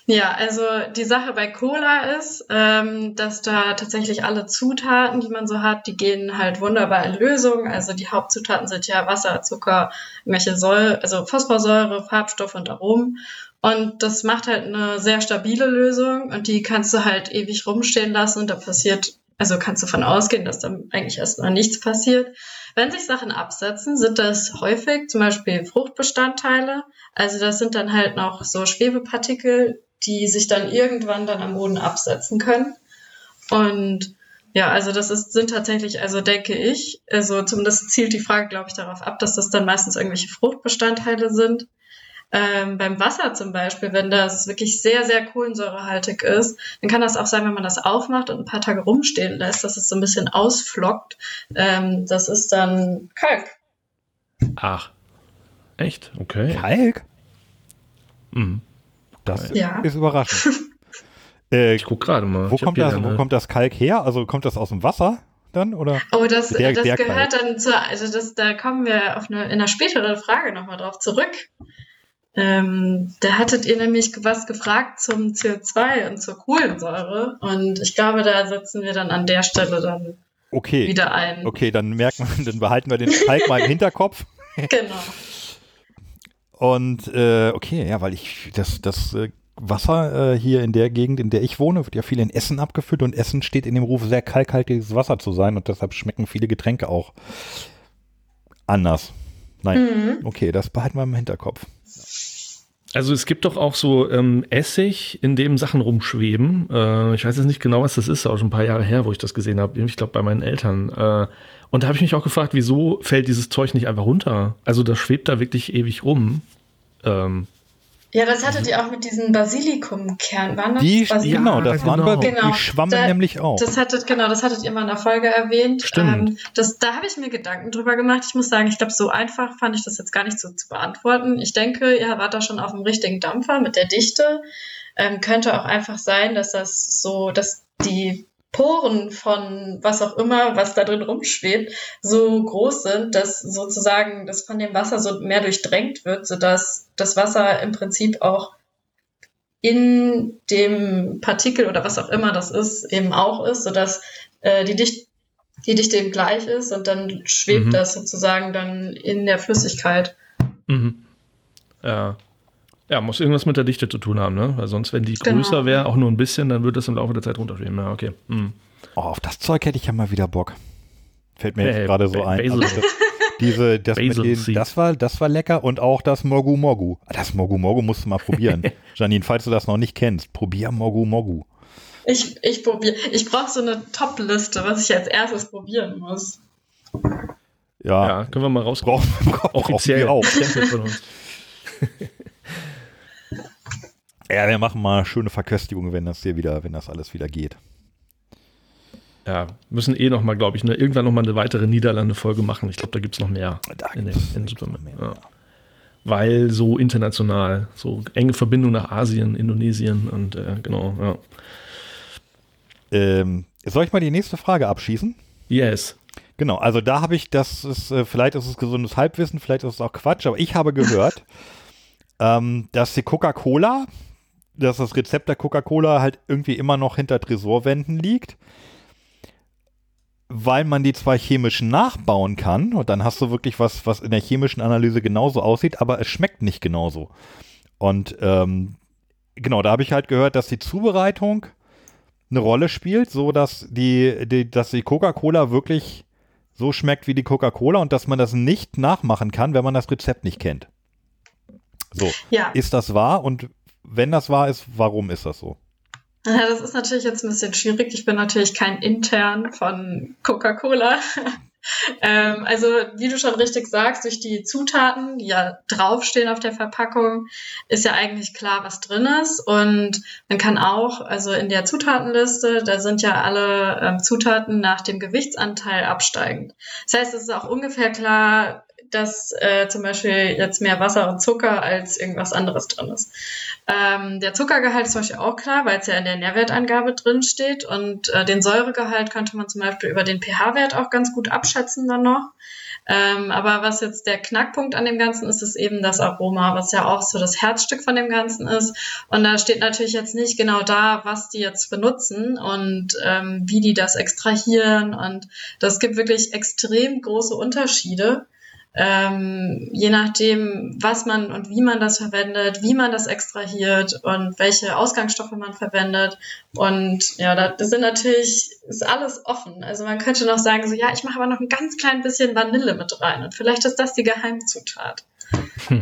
D: Ja, also die Sache bei Cola ist, ähm, dass da tatsächlich alle Zutaten, die man so hat, die gehen halt wunderbar in Lösung. Also die Hauptzutaten sind ja Wasser, Zucker, irgendwelche Säure, also Phosphorsäure, Farbstoffe und Aromen. Und das macht halt eine sehr stabile Lösung und die kannst du halt ewig rumstehen lassen und da passiert, also kannst du davon ausgehen, dass da eigentlich erstmal nichts passiert. Wenn sich Sachen absetzen, sind das häufig zum Beispiel Fruchtbestandteile. Also das sind dann halt noch so Schwebepartikel, die sich dann irgendwann dann am Boden absetzen können. Und ja, also das ist, sind tatsächlich, also denke ich, also zumindest zielt die Frage, glaube ich, darauf ab, dass das dann meistens irgendwelche Fruchtbestandteile sind. Ähm, beim Wasser zum Beispiel, wenn das wirklich sehr, sehr kohlensäurehaltig ist, dann kann das auch sein, wenn man das aufmacht und ein paar Tage rumstehen lässt, dass es so ein bisschen ausflockt. Ähm, das ist dann Kalk.
E: Ach. Echt? Okay.
C: Kalk?
E: Mhm.
C: Das
D: Ja.
C: ist überraschend. äh,
E: Ich guck gerade mal.
C: wo, kommt das, wo kommt das Kalk her? Also kommt das aus dem Wasser dann? Oder?
D: Oh, das,
C: Der-
D: das
C: der
D: gehört dann zur, also das, da kommen wir auf eine, in einer späteren Frage nochmal drauf zurück. Ähm, da hattet ihr nämlich was gefragt zum CO2 und zur Kohlensäure und ich glaube, da setzen wir dann an der Stelle dann
C: Okay.
D: wieder ein.
C: Okay, dann merken wir, dann behalten wir den Kalk mal im Hinterkopf.
D: Genau.
C: Und äh, okay, ja, weil ich das, das äh, Wasser äh, hier in der Gegend, in der ich wohne, wird ja viel in Essen abgefüllt und Essen steht in dem Ruf, sehr kalkhaltiges Wasser zu sein und deshalb schmecken viele Getränke auch anders. Nein.
D: Mhm.
C: Okay, das behalten wir im Hinterkopf.
E: Also es gibt doch auch so ähm, Essig, in dem Sachen rumschweben. Äh, ich weiß jetzt nicht genau, was das ist, auch schon ein paar Jahre her, wo ich das gesehen habe. Ich glaube bei meinen Eltern. Äh, und da habe ich mich auch gefragt, wieso fällt dieses Zeug nicht einfach runter? Also das schwebt da wirklich ewig rum. Ähm,
D: Ja, das hattet ihr auch mit diesen Basilikumkernen. Waren das
C: Die,
D: Basilikum?
C: genau, das waren
E: genau.
C: bei,
D: Genau.
C: die schwammen
D: Da-
C: nämlich auch.
D: Das hattet, genau, das hattet ihr mal in der Folge erwähnt.
E: Stimmt.
D: Ähm, das, da habe ich mir Gedanken drüber gemacht. Ich muss sagen, ich glaube, so einfach fand ich das jetzt gar nicht so zu beantworten. Ich denke, ihr wart da schon auf dem richtigen Dampfer mit der Dichte. Ähm, könnte auch einfach sein, dass das so, dass die Poren von was auch immer, was da drin rumschwebt, so groß sind, dass sozusagen das von dem Wasser so mehr durchdrängt wird, sodass das Wasser im Prinzip auch in dem Partikel oder was auch immer das ist, eben auch ist, sodass äh, die Dicht die Dichte eben gleich ist und dann schwebt
E: Mhm.
D: das sozusagen dann in der Flüssigkeit.
E: Mhm. Ja. Ja, muss irgendwas mit der Dichte zu tun haben, ne? Weil sonst, wenn die
D: Genau.
E: größer wäre, auch nur ein bisschen, dann würde das im Laufe der Zeit runterschweben. Ja, okay. Mhm.
C: Oh, auf das Zeug hätte ich ja mal wieder Bock. Fällt mir jetzt
E: Hey,
C: gerade so
E: Ba-
C: ein.
E: Basil.
C: Also das, diese, das, den, das, war, das war lecker und auch das Mogu Mogu. Das Mogu Mogu musst du mal probieren. Janine, falls du das noch nicht kennst, probier Mogu Mogu.
D: Ich, ich probiere. Ich brauche so eine Top-Liste, was ich als erstes probieren muss.
C: Ja,
E: Ja, können wir mal raus.
C: brauchen, brauchen
E: Offiziell
C: wir auch. Ja, wir machen mal schöne Verköstigung, wenn das hier wieder, wenn das alles wieder geht.
E: Ja, müssen eh noch mal, glaube ich, ne, irgendwann noch mal eine weitere Niederlande-Folge machen. Ich glaube, da gibt es noch mehr
C: Da
E: in den, in
C: noch mehr,
E: Ja. Weil so international, so enge Verbindung nach Asien, Indonesien und äh, genau, ja.
C: Ähm, soll ich mal die nächste Frage abschießen?
E: Yes.
C: Genau, also da habe ich, das ist, äh, vielleicht ist es gesundes Halbwissen, vielleicht ist es auch Quatsch, aber ich habe gehört, ähm, dass die Coca-Cola, dass das Rezept der Coca-Cola halt irgendwie immer noch hinter Tresorwänden liegt, weil man die zwar chemisch nachbauen kann und dann hast du wirklich was, was in der chemischen Analyse genauso aussieht, aber es schmeckt nicht genauso. Und ähm, genau, da habe ich halt gehört, dass die Zubereitung eine Rolle spielt, so dass die, die dass die Coca-Cola wirklich so schmeckt wie die Coca-Cola und dass man das nicht nachmachen kann, wenn man das Rezept nicht kennt. So,
D: Ja,
C: ist das wahr? Und wenn das wahr ist, warum ist das so?
D: Ja, das ist natürlich jetzt ein bisschen schwierig. Ich bin natürlich kein Intern von Coca-Cola. ähm, also, wie du schon richtig sagst, durch die Zutaten, die ja draufstehen auf der Verpackung, ist ja eigentlich klar, was drin ist. Und man kann auch, also in der Zutatenliste, da sind ja alle ähm, Zutaten nach dem Gewichtsanteil absteigend. Das heißt, es ist auch ungefähr klar, dass äh, zum Beispiel jetzt mehr Wasser und Zucker als irgendwas anderes drin ist. Ähm, der Zuckergehalt ist zum Beispiel auch klar, weil es ja in der Nährwertangabe drin steht. Und äh, den Säuregehalt könnte man zum Beispiel über den pH-Wert auch ganz gut abschätzen dann noch. Ähm, aber was jetzt der Knackpunkt an dem Ganzen ist, ist eben das Aroma, was ja auch so das Herzstück von dem Ganzen ist. Und da steht natürlich jetzt nicht genau da, was die jetzt benutzen und ähm, wie die das extrahieren. Und das gibt wirklich extrem große Unterschiede ähm, je nachdem, was man und wie man das verwendet, wie man das extrahiert und welche Ausgangsstoffe man verwendet. Und ja, da, das sind natürlich, ist alles offen. Also man könnte noch sagen, so ja, ich mache aber noch ein ganz klein bisschen Vanille mit rein und vielleicht ist das die Geheimzutat.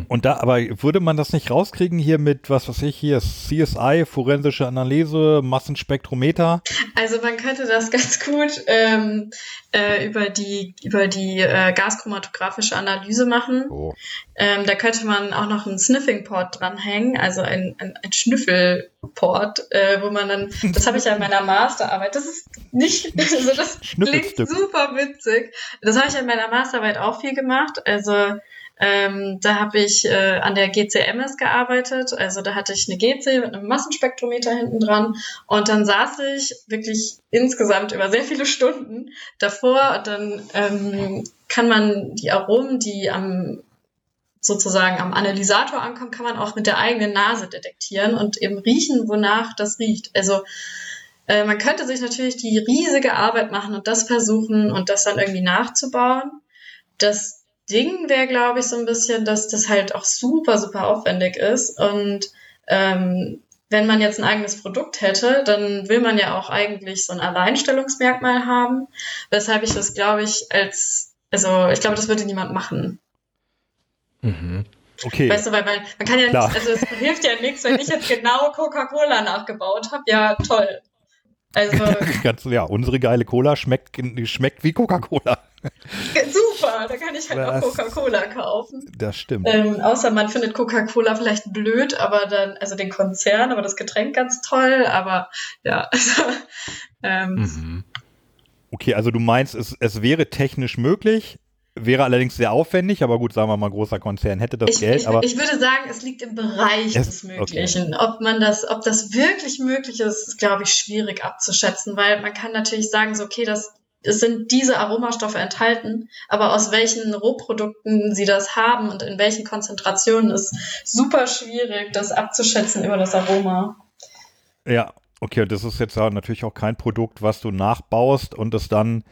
C: Und da, aber würde man das nicht rauskriegen hier mit, was weiß ich, hier CSI, forensische Analyse, Massenspektrometer?
D: Also man könnte das ganz gut ähm, äh, über die, über die äh, gaschromatographische Analyse machen.
C: Oh.
D: Ähm, da könnte man auch noch einen Sniffing-Port dranhängen, also ein, ein, ein Schnüffelport, äh, wo man dann, das habe ich ja in meiner Masterarbeit, das ist nicht, also das klingt super witzig. Das habe ich in meiner Masterarbeit auch viel gemacht, also ähm, da habe ich äh, an der GCMS gearbeitet, also da hatte ich eine GC mit einem Massenspektrometer hinten dran und dann saß ich wirklich insgesamt über sehr viele Stunden davor und dann ähm, kann man die Aromen, die am sozusagen am Analysator ankommen, kann man auch mit der eigenen Nase detektieren und eben riechen, wonach das riecht. Also äh, man könnte sich natürlich die riesige Arbeit machen und das versuchen und das dann irgendwie nachzubauen. Das Ding wäre, glaube ich, so ein bisschen, dass das halt auch super, super aufwendig ist. Und ähm, wenn man jetzt ein eigenes Produkt hätte, dann will man ja auch eigentlich so ein Alleinstellungsmerkmal haben. Weshalb ich das, glaube ich, als, also ich glaube, das würde niemand machen.
E: Mhm.
C: Okay.
D: Weißt du, weil man, man kann ja
C: Klar.
D: nicht, also es hilft ja nichts, wenn ich jetzt genau Coca-Cola nachgebaut habe. Ja, toll. Also
C: Ganz, ja, unsere geile Cola schmeckt, schmeckt wie Coca-Cola.
D: Super, da kann ich halt auch
C: Das-
D: Coca-Cola kaufen.
C: Das stimmt.
D: Ähm, außer man findet Coca-Cola vielleicht blöd, aber dann, also den Konzern, aber das Getränk ganz toll, aber ja, also, ähm,
E: Mhm.
C: Okay, also du meinst, es, es wäre technisch möglich, wäre allerdings sehr aufwendig, aber gut, sagen wir mal, großer Konzern hätte das
D: ich,
C: Geld,
D: ich,
C: aber
D: ich würde sagen, es liegt im Bereich
C: Es-
D: des Möglichen. Ob man das, ob das wirklich möglich ist, ist, glaube ich, schwierig abzuschätzen, weil man kann natürlich sagen, so, okay, das, es sind diese Aromastoffe enthalten, aber aus welchen Rohprodukten sie das haben und in welchen Konzentrationen ist super schwierig, das abzuschätzen über das Aroma.
C: ja, okay, das ist jetzt natürlich auch kein Produkt, was du nachbaust und es dann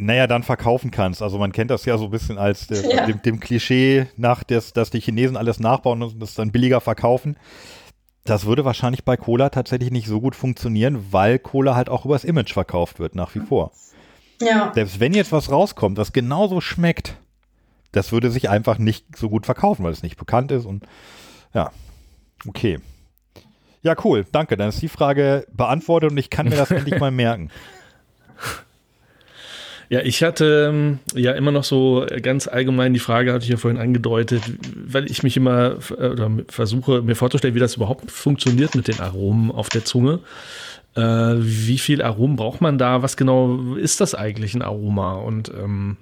C: naja, dann verkaufen kannst. Also man kennt das ja so ein bisschen als der,
D: Ja.
C: dem, dem Klischee nach, des, dass die Chinesen alles nachbauen und das dann billiger verkaufen. Das würde wahrscheinlich bei Cola tatsächlich nicht so gut funktionieren, weil Cola halt auch übers Image verkauft wird, nach wie vor.
D: Ja.
C: Selbst wenn jetzt was rauskommt, was genauso schmeckt, das würde sich einfach nicht so gut verkaufen, weil es nicht bekannt ist und ja, okay. Ja, cool, danke. Dann ist die Frage beantwortet und ich kann mir das endlich mal merken.
E: Ja, ich hatte ähm, ja immer noch so ganz allgemein die Frage, hatte ich ja vorhin angedeutet, weil ich mich immer äh, oder versuche mir vorzustellen, wie das überhaupt funktioniert mit den Aromen auf der Zunge. Äh, wie viel Aromen braucht man da? Was genau ist das eigentlich ein Aroma? Und ähm,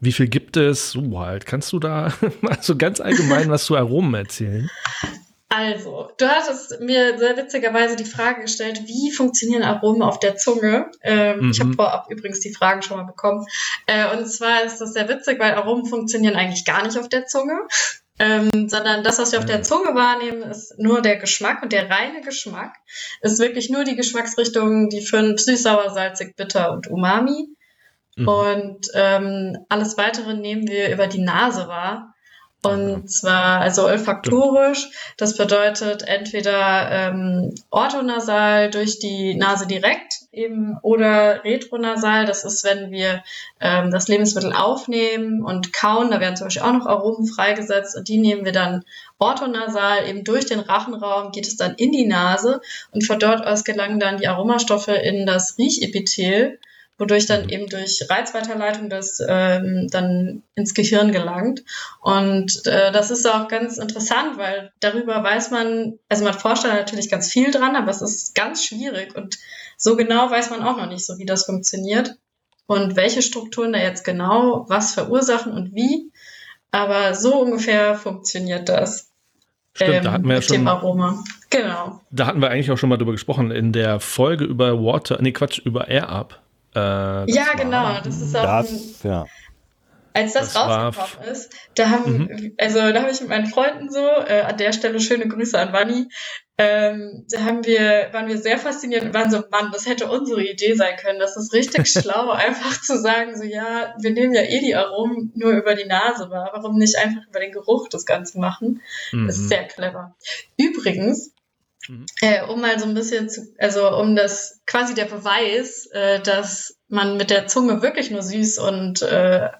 E: wie viel gibt es? So halt. Kannst du da mal so ganz allgemein was zu Aromen erzählen?
D: Also, du hattest mir sehr witzigerweise die Frage gestellt, wie funktionieren Aromen auf der Zunge? Ähm,
E: Mhm.
D: Ich habe vorab übrigens die Fragen schon mal bekommen. Äh, und zwar ist das sehr witzig, weil Aromen funktionieren eigentlich gar nicht auf der Zunge. Ähm, sondern das, was wir auf der Zunge wahrnehmen, ist nur der Geschmack und der reine Geschmack ist wirklich nur die Geschmacksrichtungen, die für süß, sauer, salzig, bitter und Umami.
E: Mhm.
D: Und ähm, alles weitere nehmen wir über die Nase wahr. Und zwar also olfaktorisch. Das bedeutet entweder ähm, orthonasal durch die Nase direkt eben oder retronasal. Das ist, wenn wir ähm, das Lebensmittel aufnehmen und kauen. Da werden zum Beispiel auch noch Aromen freigesetzt und die nehmen wir dann orthonasal eben durch den Rachenraum geht es dann in die Nase und von dort aus gelangen dann die Aromastoffe in das Riechepithel wodurch dann eben durch Reizweiterleitung das ähm, dann ins Gehirn gelangt. Und äh, das ist auch ganz interessant, weil darüber weiß man, also man forscht da natürlich ganz viel dran, aber es ist ganz schwierig und so genau weiß man auch noch nicht so, wie das funktioniert und welche Strukturen da jetzt genau was verursachen und wie. Aber so ungefähr funktioniert das.
E: Stimmt, da hatten wir ja schon,
D: Aroma. Genau.
E: da hatten wir eigentlich auch schon mal drüber gesprochen in der Folge über Water, nee Quatsch, über Air Up. Äh,
D: Ja,
E: war-
D: genau. Das ist auch ein,
C: Das, ja.
D: als das,
E: Das war
D: rausgekommen ist, da haben, also da habe ich mit meinen Freunden so, äh, an der Stelle schöne Grüße an Wanni, ähm, da haben wir, waren wir sehr fasziniert und waren so, Mann, das hätte unsere Idee sein können. Das ist richtig schlau, einfach zu sagen, so, ja, wir nehmen ja eh die Aromen nur über die Nase wahr. Warum nicht einfach über den Geruch das Ganze machen? Das ist
E: Mhm.
D: sehr clever. Übrigens,
E: Mhm.
D: äh, um mal so ein bisschen zu, also um das quasi der Beweis, äh, dass man mit der Zunge wirklich nur süß und äh,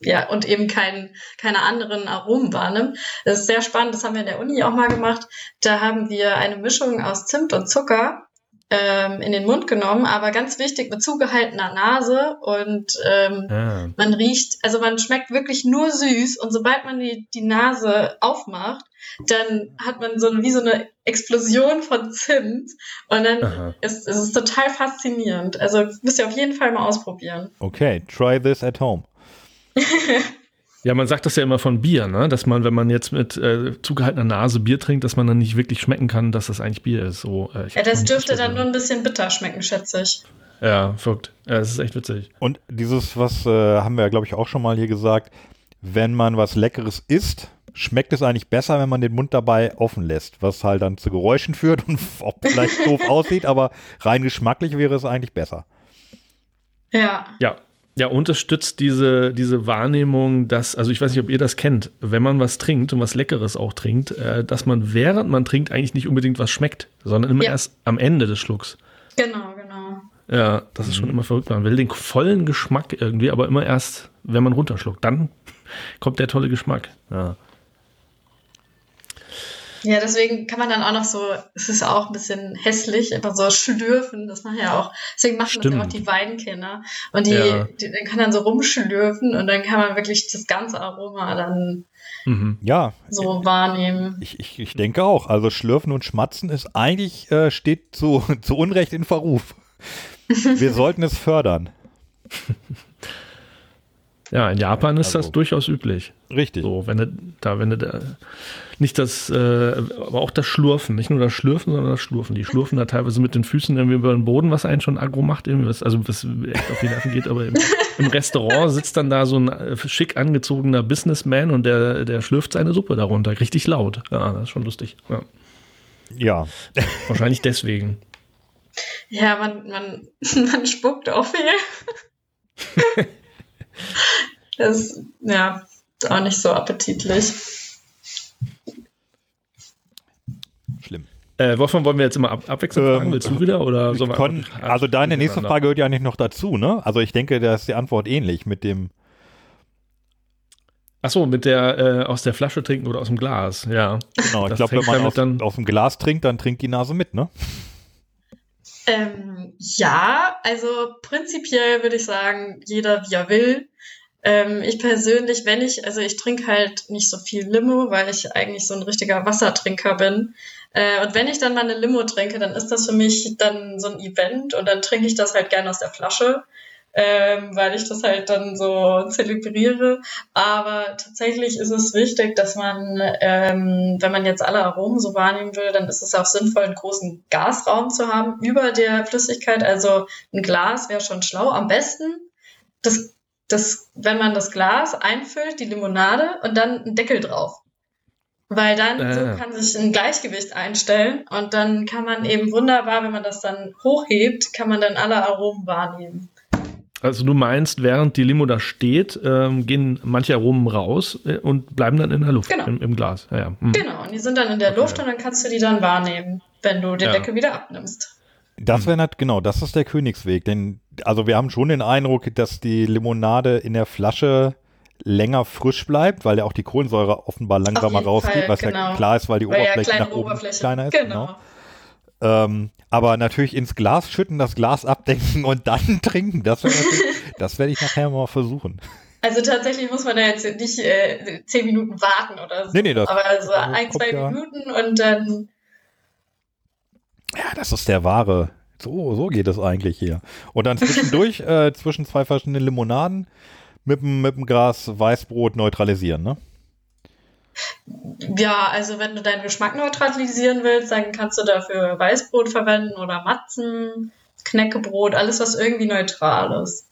D: ja, und eben kein, keine anderen Aromen wahrnimmt. Das ist sehr spannend, das haben wir in der Uni auch mal gemacht. Da haben wir eine Mischung aus Zimt und Zucker ähm, in den Mund genommen, aber ganz wichtig mit zugehaltener Nase und ähm,
E: Ja.
D: man riecht, also man schmeckt wirklich nur süß und sobald man die, die Nase aufmacht, dann hat man so eine, wie so eine Explosion von Zimt und dann
E: Aha.
D: ist es ist total faszinierend. Also müsst ihr auf jeden Fall mal ausprobieren.
C: Okay, try this at home.
E: Ja, man sagt das ja immer von Bier, ne? dass man, wenn man jetzt mit äh, zugehaltener Nase Bier trinkt, dass man dann nicht wirklich schmecken kann, dass das eigentlich Bier ist. So, äh, ich
D: Ja, das dürfte dann nur ein bisschen bitter schmecken, schätze ich.
E: Ja, verrückt. Ja, das ist echt witzig.
C: Und dieses, was äh, haben wir, glaube ich, auch schon mal hier gesagt, wenn man was Leckeres isst, schmeckt es eigentlich besser, wenn man den Mund dabei offen lässt, was halt dann zu Geräuschen führt und auch vielleicht doof aussieht, aber rein geschmacklich wäre es eigentlich besser.
D: Ja.
E: Ja. Ja, unterstützt diese, diese Wahrnehmung, dass, also ich weiß nicht, ob ihr das kennt, wenn man was trinkt und was Leckeres auch trinkt, äh, dass man während man trinkt eigentlich nicht unbedingt was schmeckt, sondern immer
D: Ja.
E: erst am Ende des Schlucks.
D: Genau, genau.
E: Ja, das ist schon immer verrückt. Man will den vollen Geschmack irgendwie, aber immer erst, wenn man runterschluckt. Dann kommt der tolle Geschmack. Ja.
D: Ja, deswegen kann man dann auch noch so, es ist auch ein bisschen hässlich, einfach so schlürfen, das machen ja auch, deswegen machen das ja auch
E: Stimmt.
D: die Weinkenner. Und die,
E: Ja.
D: die, dann kann dann so rumschlürfen und dann kann man wirklich das ganze Aroma dann
E: Mhm.
C: Ja,
D: so wahrnehmen.
C: ich, ich, ich denke auch. Also Schlürfen und Schmatzen ist eigentlich, äh, steht zu, zu Unrecht in Verruf. Wir sollten es fördern.
E: Ja, in Japan ist
C: Also-
E: das durchaus üblich.
C: Richtig.
E: So, wenn du da, wenn du da, nicht das, äh, aber auch das Schlurfen, nicht nur das Schlürfen, sondern das Schlurfen. Die schlurfen da teilweise mit den Füßen irgendwie über den Boden, was einen schon aggro macht, irgendwie, was, also was echt auf die Nerven geht, aber im, im Restaurant sitzt dann da so ein äh, schick angezogener Businessman und der, der schlürft seine Suppe darunter, richtig laut. Ja, das ist schon lustig. Ja.
C: Ja.
E: Wahrscheinlich deswegen.
D: Ja, man, man, man spuckt auch viel. das ja, ist auch nicht so appetitlich.
C: Schlimm.
E: Äh, Wolfgang, wollen wir jetzt immer ab abwechselnd fragen?
C: Ähm,
E: Willst du wieder? Oder wir einfach-
C: also deine nächste? Frage gehört ja eigentlich noch dazu, ne? Also ich denke, da ist die Antwort ähnlich mit dem.
E: Achso, mit der äh, aus der Flasche trinken oder aus dem Glas, ja.
C: Genau, ich
E: Das
C: glaube, wenn man aus,
E: dann-
C: aus dem Glas trinkt, dann trinkt die Nase mit, ne?
D: Ähm, ja, also prinzipiell würde ich sagen, jeder wie er will. Ähm, ich persönlich, wenn ich, also ich trinke halt nicht so viel Limo, weil ich eigentlich so ein richtiger Wassertrinker bin. Äh, und wenn ich dann mal eine Limo trinke, dann ist das für mich dann so ein Event und dann trinke ich das halt gerne aus der Flasche, ähm, weil ich das halt dann so zelebriere. Aber tatsächlich ist es wichtig, dass man, ähm, wenn man jetzt alle Aromen so wahrnehmen will, dann ist es auch sinnvoll, einen großen Gasraum zu haben über der Flüssigkeit. Also ein Glas wäre schon schlau. Am besten, das, das, wenn man das Glas einfüllt, die Limonade und dann einen Deckel drauf. Weil dann
E: Ah.
D: so kann sich ein Gleichgewicht einstellen und dann kann man eben wunderbar, wenn man das dann hochhebt, kann man dann alle Aromen wahrnehmen.
E: Also du meinst, während die Limo da steht, ähm, gehen manche Aromen raus äh, und bleiben dann in der Luft,
D: Genau.
E: im, im Glas. Ja, ja. Hm.
D: Genau, und die sind dann in der Luft und dann kannst du die dann wahrnehmen, wenn du den
E: Ja.
D: Deckel wieder abnimmst.
C: Das wäre nat- genau, das ist der Königsweg. Denn, also wir haben schon den Eindruck, dass die Limonade in der Flasche länger frisch bleibt, weil ja auch die Kohlensäure offenbar langsamer rausgeht, was ja
D: genau.
C: klar ist, weil die
D: Weil ja
C: Oberfläche
D: kleine
C: nach oben
D: Oberfläche.
C: kleiner ist.
D: Genau.
C: Ähm, aber natürlich ins Glas schütten, das Glas abdenken und dann trinken, das, das werde ich nachher mal versuchen.
D: Also tatsächlich muss man da jetzt nicht äh, zehn Minuten warten oder so.
C: Nee, nee, das-
D: Aber so
C: das
D: ein, zwei
C: ja-
D: Minuten und dann
C: Ja, das ist der wahre. So, so geht es eigentlich hier. Und dann zwischendurch, äh, zwischen zwei verschiedenen Limonaden, mit dem, mit dem Gras Weißbrot neutralisieren, ne?
D: Ja, also wenn du deinen Geschmack neutralisieren willst, dann kannst du dafür Weißbrot verwenden oder Matzen, Knäckebrot, alles was irgendwie neutral ist.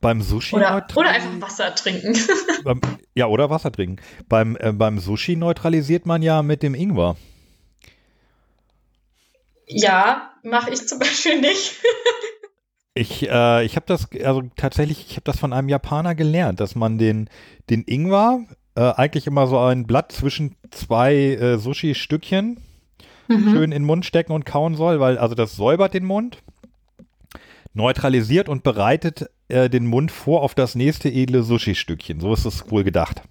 C: Beim Sushi
D: Oder, oder einfach Wasser trinken.
C: beim, ja, oder Wasser trinken. Beim, äh, beim Sushi neutralisiert man ja mit dem Ingwer.
D: ja, mache ich zum Beispiel nicht.
C: Ich, äh, ich habe das, also tatsächlich, ich habe das von einem Japaner gelernt, dass man den, den Ingwer äh, eigentlich immer so ein Blatt zwischen zwei äh, Sushi-Stückchen schön in den Mund stecken und kauen soll, weil also das säubert den Mund, neutralisiert und bereitet äh, den Mund vor auf das nächste edle Sushi-Stückchen. So ist es wohl gedacht.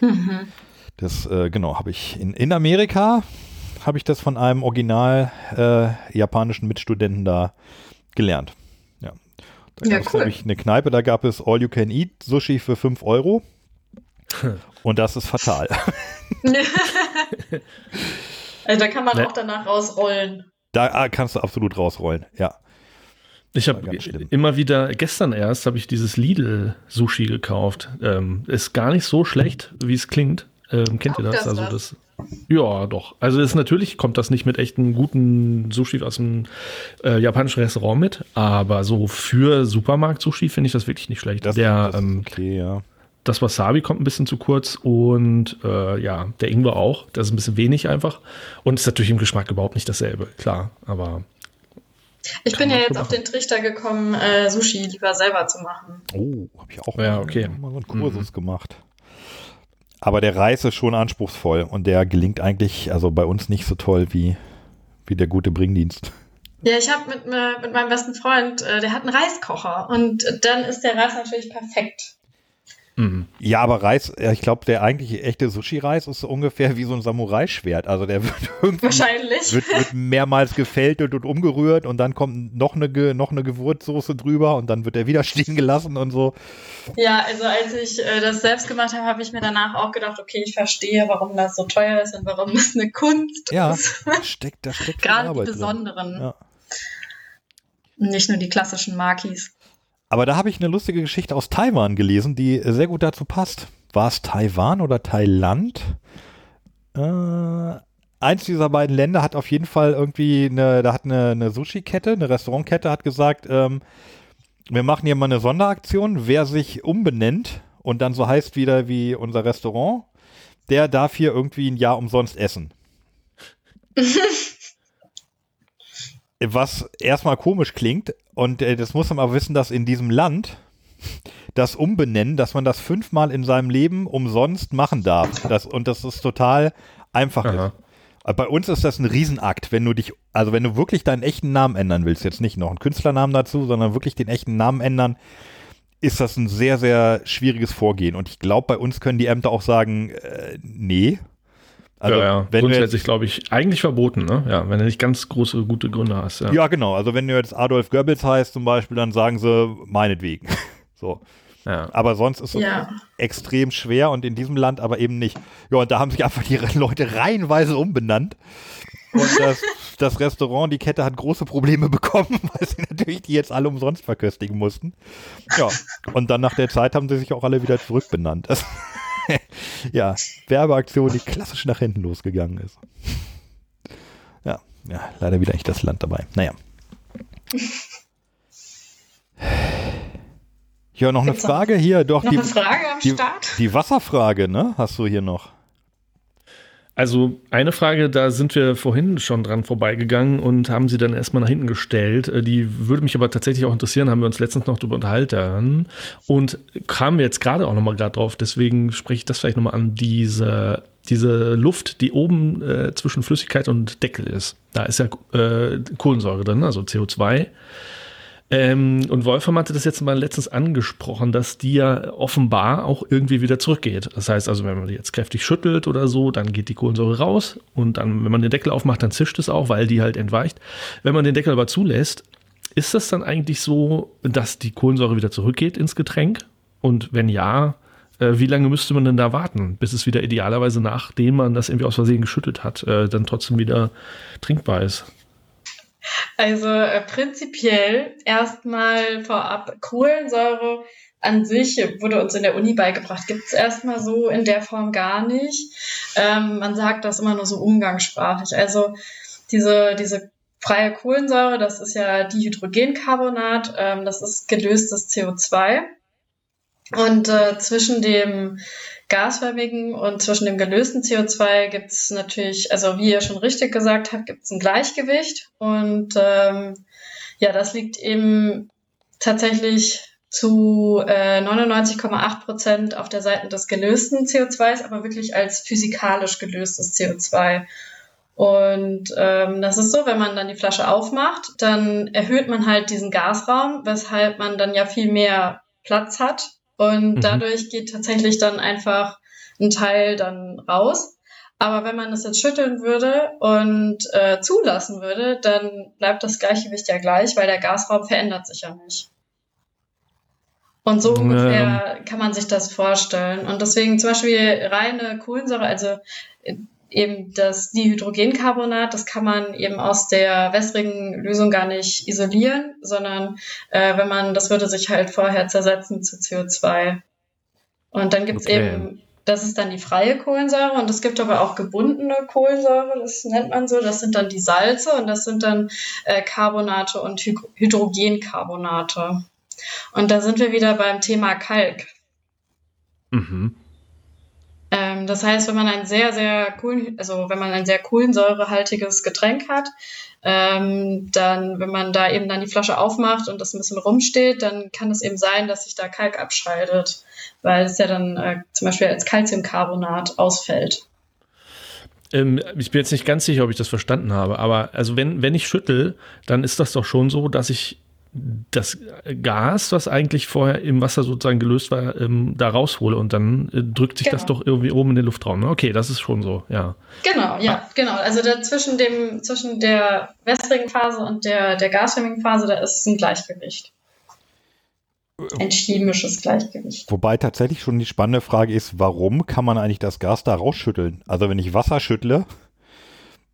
D: Mhm.
C: Das, äh, genau, habe ich in, in Amerika, habe ich das von einem original äh, japanischen Mitstudenten da gelernt. Da
D: Ja,
C: gab es
D: cool.
C: nämlich eine Kneipe, da gab es All-You-Can-Eat-Sushi für 5 Euro. Und das ist fatal.
D: also da kann man
E: Ne.
D: auch danach rausrollen.
C: Da ah, kannst du absolut rausrollen, ja.
E: Ich habe immer wieder, gestern erst, habe ich dieses Lidl-Sushi gekauft. Ähm, ist gar nicht so schlecht, wie es klingt. Ähm, kennt ihr
D: Taugt
E: das?
D: das
E: Also das. Ja, doch. Also ist natürlich kommt das nicht mit echten guten Sushi aus einem äh, japanischen Restaurant mit, aber so für Supermarkt-Sushi finde ich das wirklich nicht schlecht.
C: Das,
E: der,
C: das ist
E: ähm,
C: okay, ja.
E: das Wasabi kommt ein bisschen zu kurz und äh, ja, der Ingwer auch. Das ist ein bisschen wenig einfach. Und ist natürlich im Geschmack überhaupt nicht dasselbe, klar. Aber
D: Ich bin ja jetzt auf den Trichter gekommen, äh, Sushi lieber selber zu machen.
C: Oh, habe ich auch
E: Ja,
C: mal,
E: okay.
C: mal so einen Kursus gemacht. Aber der Reis ist schon anspruchsvoll und der gelingt eigentlich, also bei uns nicht so toll wie, wie der gute Bringdienst.
D: Ja, ich habe mit, äh, mit meinem besten Freund, äh, der hat einen Reiskocher und dann ist der Reis natürlich perfekt.
E: Mh.
C: Ja, aber Reis, ja, ich glaube, der eigentliche echte Sushi-Reis ist so ungefähr wie so ein Samurai-Schwert. Also der wird irgendwie
D: Wahrscheinlich.
C: wird, wird mehrmals gefältet und umgerührt und dann kommt noch eine, noch eine Gewürzsoße drüber und dann wird er wieder stehen gelassen und so.
D: Ja, also als ich äh, das selbst gemacht habe, habe ich mir danach auch gedacht, okay, ich verstehe, warum das so teuer ist und warum das eine Kunst
C: Ja,
D: ist.
C: da steckt, da steckt
D: Gerade die besonderen,
C: Ja.
D: nicht nur die klassischen Makis.
C: Aber da habe ich eine lustige Geschichte aus Taiwan gelesen, die sehr gut dazu passt. War es Taiwan oder Thailand? Äh, eins dieser beiden Länder hat auf jeden Fall irgendwie eine, da hat eine, eine Sushi-Kette, eine Restaurantkette hat gesagt, ähm, wir machen hier mal eine Sonderaktion, wer sich umbenennt und dann so heißt wieder wie unser Restaurant, der darf hier irgendwie ein Jahr umsonst essen. was erstmal komisch klingt, und äh, das muss man aber wissen, dass in diesem Land das Umbenennen, dass man das fünfmal in seinem Leben umsonst machen darf. Das, und das ist total einfach
E: Aha.
C: ist. Bei uns ist das ein Riesenakt, wenn du dich, also wenn du wirklich deinen echten Namen ändern willst, jetzt nicht noch einen Künstlernamen dazu, sondern wirklich den echten Namen ändern, ist das ein sehr, sehr schwieriges Vorgehen. Und ich glaube, bei uns können die Ämter auch sagen, äh, nee. Also,
E: ja, ja.
C: wenn
E: Grundsätzlich, glaube ich, eigentlich verboten, ne? Ja, wenn du nicht ganz große, gute Gründe hast. Ja.
C: ja, genau. Also wenn du jetzt Adolf Goebbels heißt zum Beispiel, dann sagen sie meinetwegen. so.
E: ja.
C: Aber sonst ist es
D: Ja.
C: extrem schwer und in diesem Land aber eben nicht. Ja, und da haben sich einfach die Leute reihenweise umbenannt. Und das, das Restaurant, die Kette hat große Probleme bekommen, weil sie natürlich die jetzt alle umsonst verköstigen mussten. Ja, und dann nach der Zeit haben sie sich auch alle wieder zurückbenannt. Ja, Werbeaktion, die klassisch nach hinten losgegangen ist. Ja, ja, leider wieder nicht das Land dabei. Naja. Ja, noch eine
D: Gibt's noch-
C: Frage hier, doch
D: Noch
C: die,
D: eine Frage am
C: die,
D: Start?
C: die Wasserfrage, ne? Hast du hier noch?
E: Also eine Frage, da sind wir vorhin schon dran vorbeigegangen und haben sie dann erstmal nach hinten gestellt. Äh, Die würde mich aber tatsächlich auch interessieren, haben wir uns letztens noch darüber unterhalten und kamen jetzt gerade auch nochmal gerade drauf, deswegen spreche ich das vielleicht nochmal an, diese, diese Luft, die oben äh, zwischen Flüssigkeit und Deckel ist. Da ist ja äh, Kohlensäure drin, also CO2. Ähm, und Wolfram hatte das jetzt mal letztens angesprochen, dass die ja offenbar auch irgendwie wieder zurückgeht. Das heißt also, wenn man die jetzt kräftig schüttelt oder so, dann geht die Kohlensäure raus und dann, wenn man den Deckel aufmacht, dann zischt es auch, weil die halt entweicht. Wenn man den Deckel aber zulässt, ist das dann eigentlich so, dass die Kohlensäure wieder zurückgeht ins Getränk? Und wenn ja, äh, wie lange müsste man denn da warten, bis es wieder idealerweise, nachdem man das irgendwie aus Versehen geschüttelt hat, äh, dann trotzdem wieder trinkbar ist?
D: Also äh, prinzipiell erstmal vorab Kohlensäure an sich wurde uns in der Uni beigebracht, gibt es erstmal so in der Form gar nicht. Ähm, man sagt das immer nur so umgangssprachlich. Also diese, diese freie Kohlensäure, das ist ja Dihydrogencarbonat, ähm, das ist gelöstes CO2. Und äh, zwischen dem gasförmigen und zwischen dem gelösten CO2 gibt es natürlich, also wie ihr schon richtig gesagt habt, gibt es ein Gleichgewicht. Und ähm, ja, das liegt eben tatsächlich zu äh, 99,8 Prozent auf der Seite des gelösten CO2s, aber wirklich als physikalisch gelöstes CO2. Und ähm, das ist so, wenn man dann die Flasche aufmacht, dann erhöht man halt diesen Gasraum, weshalb man dann ja viel mehr Platz hat. Und
E: Mhm.
D: dadurch geht tatsächlich dann einfach ein Teil dann raus. Aber wenn man das jetzt schütteln würde und äh, zulassen würde, dann bleibt das Gleichgewicht ja gleich, weil der Gasraum verändert sich ja nicht. Und so ungefähr kann man sich das vorstellen. Und deswegen zum Beispiel reine Kohlensäure, also äh, eben das Dihydrogencarbonat, das kann man eben aus der wässrigen Lösung gar nicht isolieren, sondern äh, wenn man, das würde sich halt vorher zersetzen zu CO2. Und dann gibt's
E: Okay.
D: eben, das ist dann die freie Kohlensäure und es gibt aber auch gebundene Kohlensäure, das nennt man so, das sind dann die Salze und das sind dann äh, Carbonate und Hy Hydrogencarbonate. Und da sind wir wieder beim Thema Kalk.
E: Mhm.
D: Ähm, das heißt, wenn man ein sehr, sehr Kohlen, also wenn man ein sehr kohlensäurehaltiges Getränk hat, ähm, dann, wenn man da eben dann die Flasche aufmacht und das ein bisschen rumsteht, dann kann es eben sein, dass sich da Kalk abscheidet, weil es ja dann äh, zum Beispiel als Calciumcarbonat ausfällt.
E: Ähm, ich bin jetzt nicht ganz sicher, ob ich das verstanden habe, aber also wenn, wenn ich schüttel, dann ist das doch schon so, dass ich das Gas, was eigentlich vorher im Wasser sozusagen gelöst war, ähm, da raushole und dann äh, drückt sich das
D: Genau.
E: doch irgendwie oben in den Luftraum. Ne? Okay, das ist schon so, ja.
D: Genau, ja, genau. Also da zwischen dem, zwischen der wässrigen Phase und der, der gasförmigen Phase, da ist ein Gleichgewicht. Ein chemisches Gleichgewicht.
C: Wobei tatsächlich schon die spannende Frage ist, warum kann man eigentlich das Gas da rausschütteln? Also wenn ich Wasser schüttle,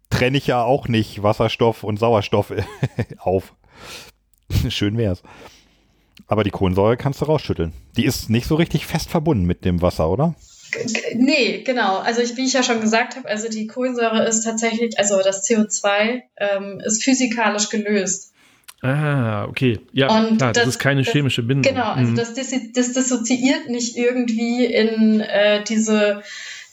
C: trenne ich ja auch nicht Wasserstoff und Sauerstoff auf. Schön wär's. Aber die Kohlensäure kannst du rausschütteln. Die ist nicht so richtig fest verbunden mit dem Wasser, oder?
D: Nee, genau. Also ich, wie ich ja schon gesagt habe, also die Kohlensäure ist tatsächlich, also das CO2 ähm, ist physikalisch gelöst.
E: Ah, okay. Ja,
D: Und
E: klar, das,
D: das-
E: ist keine
D: das-
E: chemische Bindung.
D: Genau, also
E: Mhm.
D: das, das dissoziiert nicht irgendwie in äh, diese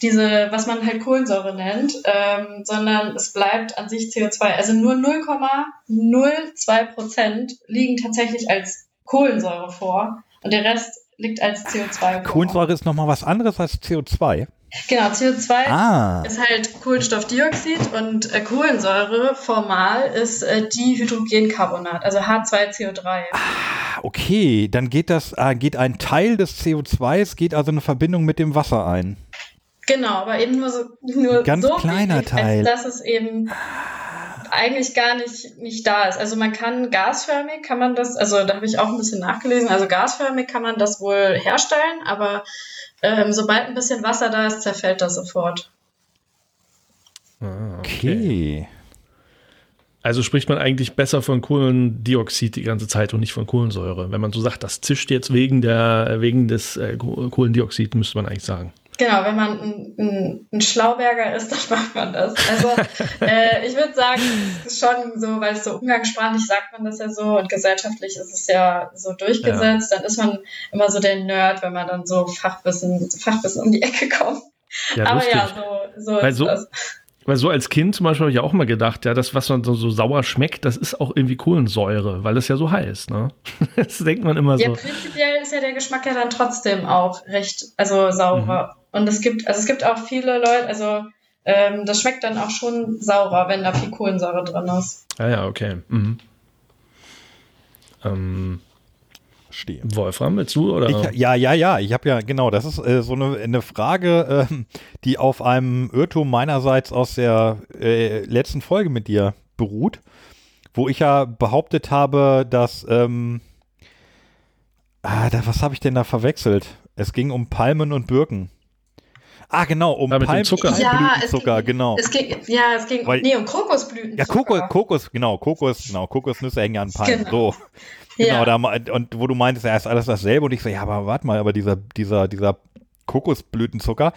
D: diese, was man halt Kohlensäure nennt, ähm, sondern es bleibt an sich CO2. Also nur 0,02 Prozent liegen tatsächlich als Kohlensäure vor und der Rest liegt als CO2 vor.
C: Kohlensäure ist nochmal was anderes als CO2.
D: Genau, CO2
C: Ah.
D: ist halt Kohlenstoffdioxid und äh, Kohlensäure formal ist äh, Dihydrogencarbonat, also H2CO3.
C: Ah, Okay, dann geht das, äh, geht ein Teil des CO2s, geht also eine Verbindung mit dem Wasser ein.
D: Genau, aber eben nur so nur
C: Ganz
D: so
C: kleiner
D: wenig,
C: Teil.
D: dass es eben eigentlich gar nicht nicht da ist. Also man kann gasförmig kann man das, also da habe ich auch ein bisschen nachgelesen. Also gasförmig kann man das wohl herstellen, aber ähm, sobald ein bisschen Wasser da ist, zerfällt das sofort.
E: Ah,
C: Okay.
E: Also spricht man eigentlich besser von Kohlendioxid die ganze Zeit und nicht von Kohlensäure. Wenn man so sagt, das zischt jetzt wegen der wegen des äh, Koh- Kohlendioxid, müsste man eigentlich sagen.
D: Genau, wenn man ein, ein, ein Schlauberger ist, dann macht man das. Also äh, ich würde sagen, es ist schon so, weil es so umgangssprachlich sagt man das ja so und gesellschaftlich ist es ja so durchgesetzt, dann ist man immer so der Nerd, wenn man dann so Fachwissen, Fachwissen um die Ecke kommt.
E: Ja,
D: Aber
E: lustig.
D: ja, so, so
E: Weil
D: ist
E: so-
D: das.
E: Weil so als Kind zum Beispiel habe ich auch immer gedacht, ja, das, was man so, so sauer schmeckt, das ist auch irgendwie Kohlensäure, weil es ja so heiß, ne? Das denkt man immer
D: Ja,
E: so.
D: prinzipiell ist ja der Geschmack ja dann trotzdem auch recht, also saurer. Und es gibt, also es gibt auch viele Leute, also ähm, das schmeckt dann auch schon saurer, wenn da viel Kohlensäure drin ist.
E: Ja, ja, okay. Mhm. Ähm,
C: Verstehe.
E: Wolfram, willst du? Oder?
C: Ich, ja, ja, ja, ich habe ja, genau, das ist äh, so eine, eine Frage, ähm, die auf einem Irrtum meinerseits aus der äh, letzten Folge mit dir beruht, wo ich ja behauptet habe, dass, ähm, ah, da, was habe ich denn da verwechselt? Es ging um Palmen und Birken. Ah, genau, um
E: Ah, mit dem
C: Palmen,
E: Zucker.
C: Palmblütenzucker,
D: ging,
C: genau.
D: Es ging, ja, es ging,
C: Weil-
D: nee, um Kokosblüten.
C: Ja, Kokos, Kokos, genau, Kokos, genau, Kokosnüsse hängen ja an Palmen.
D: Genau.
C: So. Genau,
D: ja.
C: da, und wo du meintest, ja, ist alles dasselbe und ich so, ja, aber warte mal, aber dieser, dieser, dieser Kokosblütenzucker,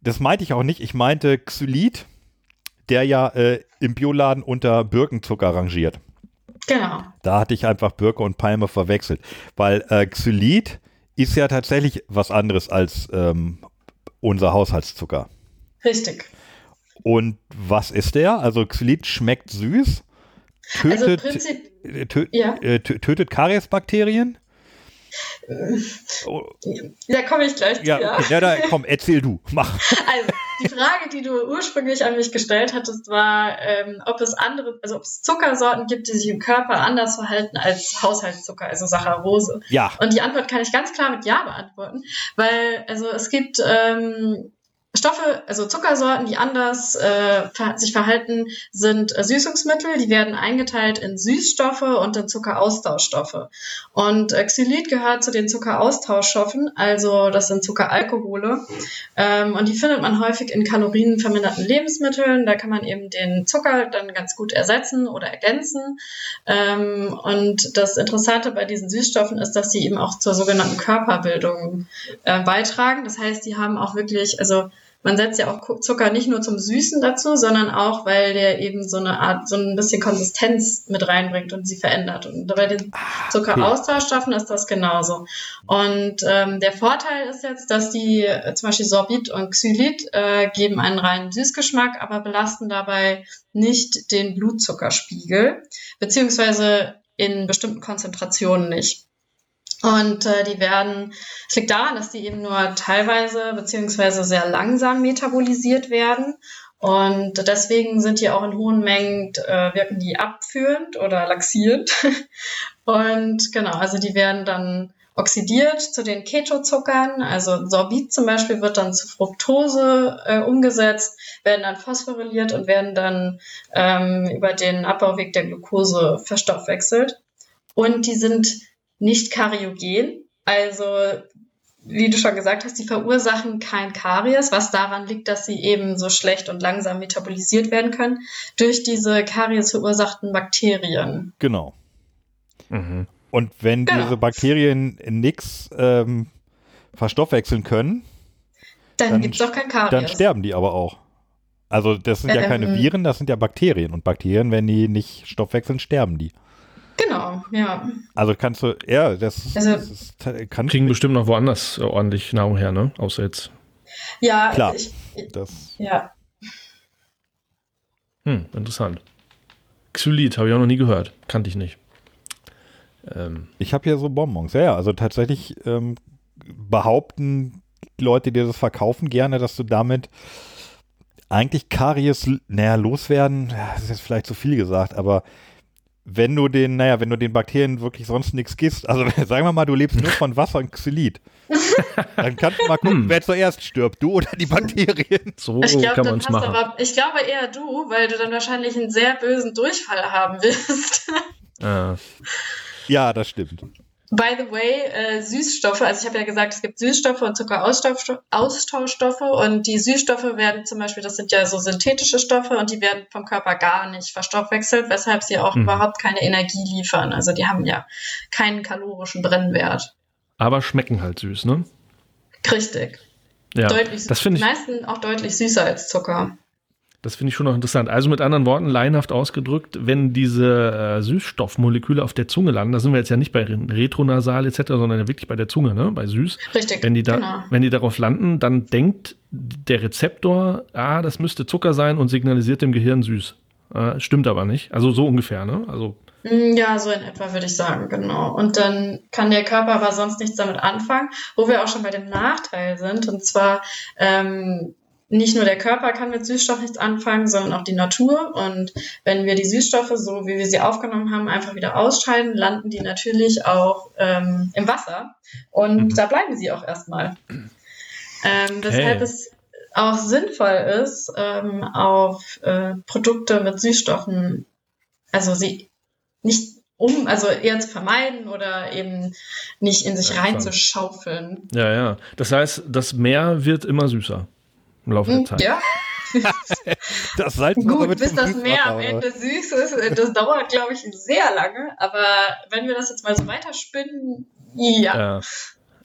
C: das meinte ich auch nicht. Ich meinte Xylit, der ja äh, im Bioladen unter Birkenzucker rangiert.
D: Genau.
C: Da hatte ich einfach Birke und Palme verwechselt, weil äh, Xylit ist ja tatsächlich was anderes als ähm, unser Haushaltszucker.
D: Richtig.
C: Und was ist der? Also Xylit schmeckt süß, tötet,
D: Prinzip,
C: äh, tö
D: Ja.
C: äh, tö- tötet Kariesbakterien. Oh,
D: da komme ich gleich zu.
C: ja,
D: Ja.
C: okay, ja, da, komm, erzähl du, mach.
D: Also, die Frage, die du ursprünglich an mich gestellt hattest, war, ähm, ob es andere, also ob es Zuckersorten gibt, die sich im Körper anders verhalten als Haushaltszucker, also Saccharose.
C: Ja,
D: Und die Antwort kann ich ganz klar mit Ja beantworten, weil also es gibt ähm, Stoffe, also Zuckersorten, die anders äh, sich verhalten, sind äh, Süßungsmittel. Die werden eingeteilt in Süßstoffe und in Zuckeraustauschstoffe. Und äh, Xylit gehört zu den Zuckeraustauschstoffen, also das sind Zuckeralkohole. Ähm, und die findet man häufig in kalorienverminderten Lebensmitteln. Da kann man eben den Zucker dann ganz gut ersetzen oder ergänzen. Ähm, und das Interessante bei diesen Süßstoffen ist, dass sie eben auch zur sogenannten Körperbildung äh, beitragen. Das heißt, die haben auch wirklich, also man setzt ja auch Zucker nicht nur zum Süßen dazu, sondern auch, weil der eben so eine Art, so ein bisschen Konsistenz mit reinbringt und sie verändert. Und bei den Zuckeraustauschstoffen ist das genauso. Und ähm, der Vorteil ist jetzt, dass die äh, zum Beispiel Sorbit und Xylit äh, geben einen reinen Süßgeschmack, aber belasten dabei nicht den Blutzuckerspiegel, beziehungsweise in bestimmten Konzentrationen nicht. Und äh, die werden, es liegt daran, dass die eben nur teilweise beziehungsweise sehr langsam metabolisiert werden. Und deswegen sind die auch in hohen Mengen, äh, wirken die abführend oder laxierend. Und genau, also die werden dann oxidiert zu den Ketozuckern. Also Sorbit zum Beispiel wird dann zu Fructose äh, umgesetzt, werden dann phosphoryliert und werden dann ähm, über den Abbauweg der Glucose verstoffwechselt. Und die sind nicht kariogen. Also, wie du schon gesagt hast, die verursachen kein Karies, was daran liegt, dass sie eben so schlecht und langsam metabolisiert werden können durch diese Karies verursachten Bakterien.
C: genau.
E: Mhm.
C: Und wenn
D: Genau.
C: diese Bakterien nix ähm, verstoffwechseln können,
D: Dann,
C: Dann
D: gibt's doch kein Karies.
C: dann sterben die aber auch. Also das sind ja
D: Ähm.
C: keine Viren, das sind ja Bakterien. Und Bakterien, wenn die nicht stoffwechseln, sterben die.
D: Genau, ja.
C: Also kannst du, ja, das,
D: Also-
C: das ist, kann,
E: Kriegen bestimmt noch woanders ordentlich Nahrung her, ne? Außer jetzt.
D: Ja,
C: Klar.
D: Ich,
C: Das,
D: ja.
E: Hm, interessant. Xylit habe ich auch noch nie gehört. Kannte ich nicht. Ähm,
C: ich habe hier so Bonbons. Ja, ja, also tatsächlich ähm, behaupten Leute, die das verkaufen, gerne, dass du damit eigentlich Karies, naja, loswerden, das ist jetzt vielleicht zu viel gesagt, aber wenn du den, naja, wenn du den Bakterien wirklich sonst nichts gibst, also sagen wir mal, du lebst nur von Wasser und Xylit, dann kannst du mal gucken,
E: Hm.
C: wer zuerst stirbt, du oder die Bakterien.
E: so
D: Ich glaube,
E: kann man es machen.
D: aber, ich glaube eher du, weil du dann wahrscheinlich einen sehr bösen Durchfall haben wirst.
E: Äh,
C: Ja, das stimmt.
D: By the way, äh, Süßstoffe, also ich habe ja gesagt, es gibt Süßstoffe und Zuckeraustauschstoffe und die Süßstoffe werden zum Beispiel, das sind ja so synthetische Stoffe und die werden vom Körper gar nicht verstoffwechselt, weshalb sie auch
E: Mhm.
D: überhaupt keine Energie liefern. Also die haben ja keinen kalorischen Brennwert.
E: aber schmecken halt süß, ne?
D: Richtig.
E: Ja,
D: deutlich,
E: das finde
D: die
E: ich,
D: meisten auch deutlich süßer als Zucker.
E: Das finde ich schon noch interessant. Also mit anderen Worten, laienhaft ausgedrückt, wenn diese äh, Süßstoffmoleküle auf der Zunge landen, da sind wir jetzt ja nicht bei Retronasal etc., sondern ja wirklich bei der Zunge, ne? Bei süß.
D: Richtig.
E: Wenn die, da,
D: genau.
E: wenn die darauf landen, dann denkt der Rezeptor, ah, das müsste Zucker sein und signalisiert dem Gehirn süß. Äh, stimmt aber nicht. Also so ungefähr, ne? Also
D: Mm, Ja, so in etwa würde ich sagen, genau. Und dann kann der Körper aber sonst nichts damit anfangen, wo wir auch schon bei dem Nachteil sind. Und zwar ähm, nicht nur der Körper kann mit Süßstoff nichts anfangen, sondern auch die Natur. Und wenn wir die Süßstoffe, so wie wir sie aufgenommen haben, einfach wieder ausscheiden, landen die natürlich auch ähm, im Wasser. Und
E: Mhm.
D: da bleiben sie auch erstmal. Ähm, weshalb
E: Okay.
D: es auch sinnvoll ist, ähm, auf äh, Produkte mit Süßstoffen, also sie nicht um, also eher zu vermeiden oder eben nicht in sich reinzuschaufeln.
E: Ja, ja. Das heißt, das Meer wird immer süßer im Laufe der
D: Hm,
E: Zeit.
D: Ja,
C: Das Salzwasser
D: gut, bis das Meer am? Ende süß ist, äh, das dauert, glaube ich, sehr lange. Aber wenn wir das jetzt mal so weiterspinnen, ja.
E: Ja.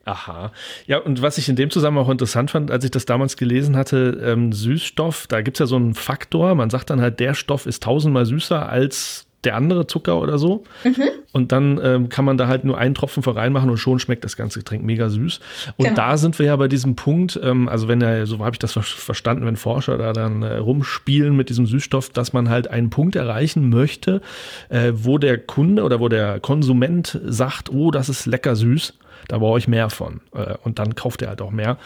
E: Aha. Ja, und was ich in dem Zusammenhang auch interessant fand, als ich das damals gelesen hatte, ähm, Süßstoff, da gibt's ja so einen Faktor, man sagt dann halt, der Stoff ist tausendmal süßer als der andere Zucker oder so. Und dann ähm, kann man da halt nur einen Tropfen von reinmachen und schon schmeckt das ganze Getränk mega süß. Und
D: Genau.
E: da sind wir ja bei diesem Punkt, ähm, also wenn er, so habe ich das ver- verstanden, wenn Forscher da dann äh, rumspielen mit diesem Süßstoff, dass man halt einen Punkt erreichen möchte, äh, wo der Kunde oder wo der Konsument sagt, oh, das ist lecker süß, da brauche ich mehr von. Äh, und dann kauft er halt auch mehr.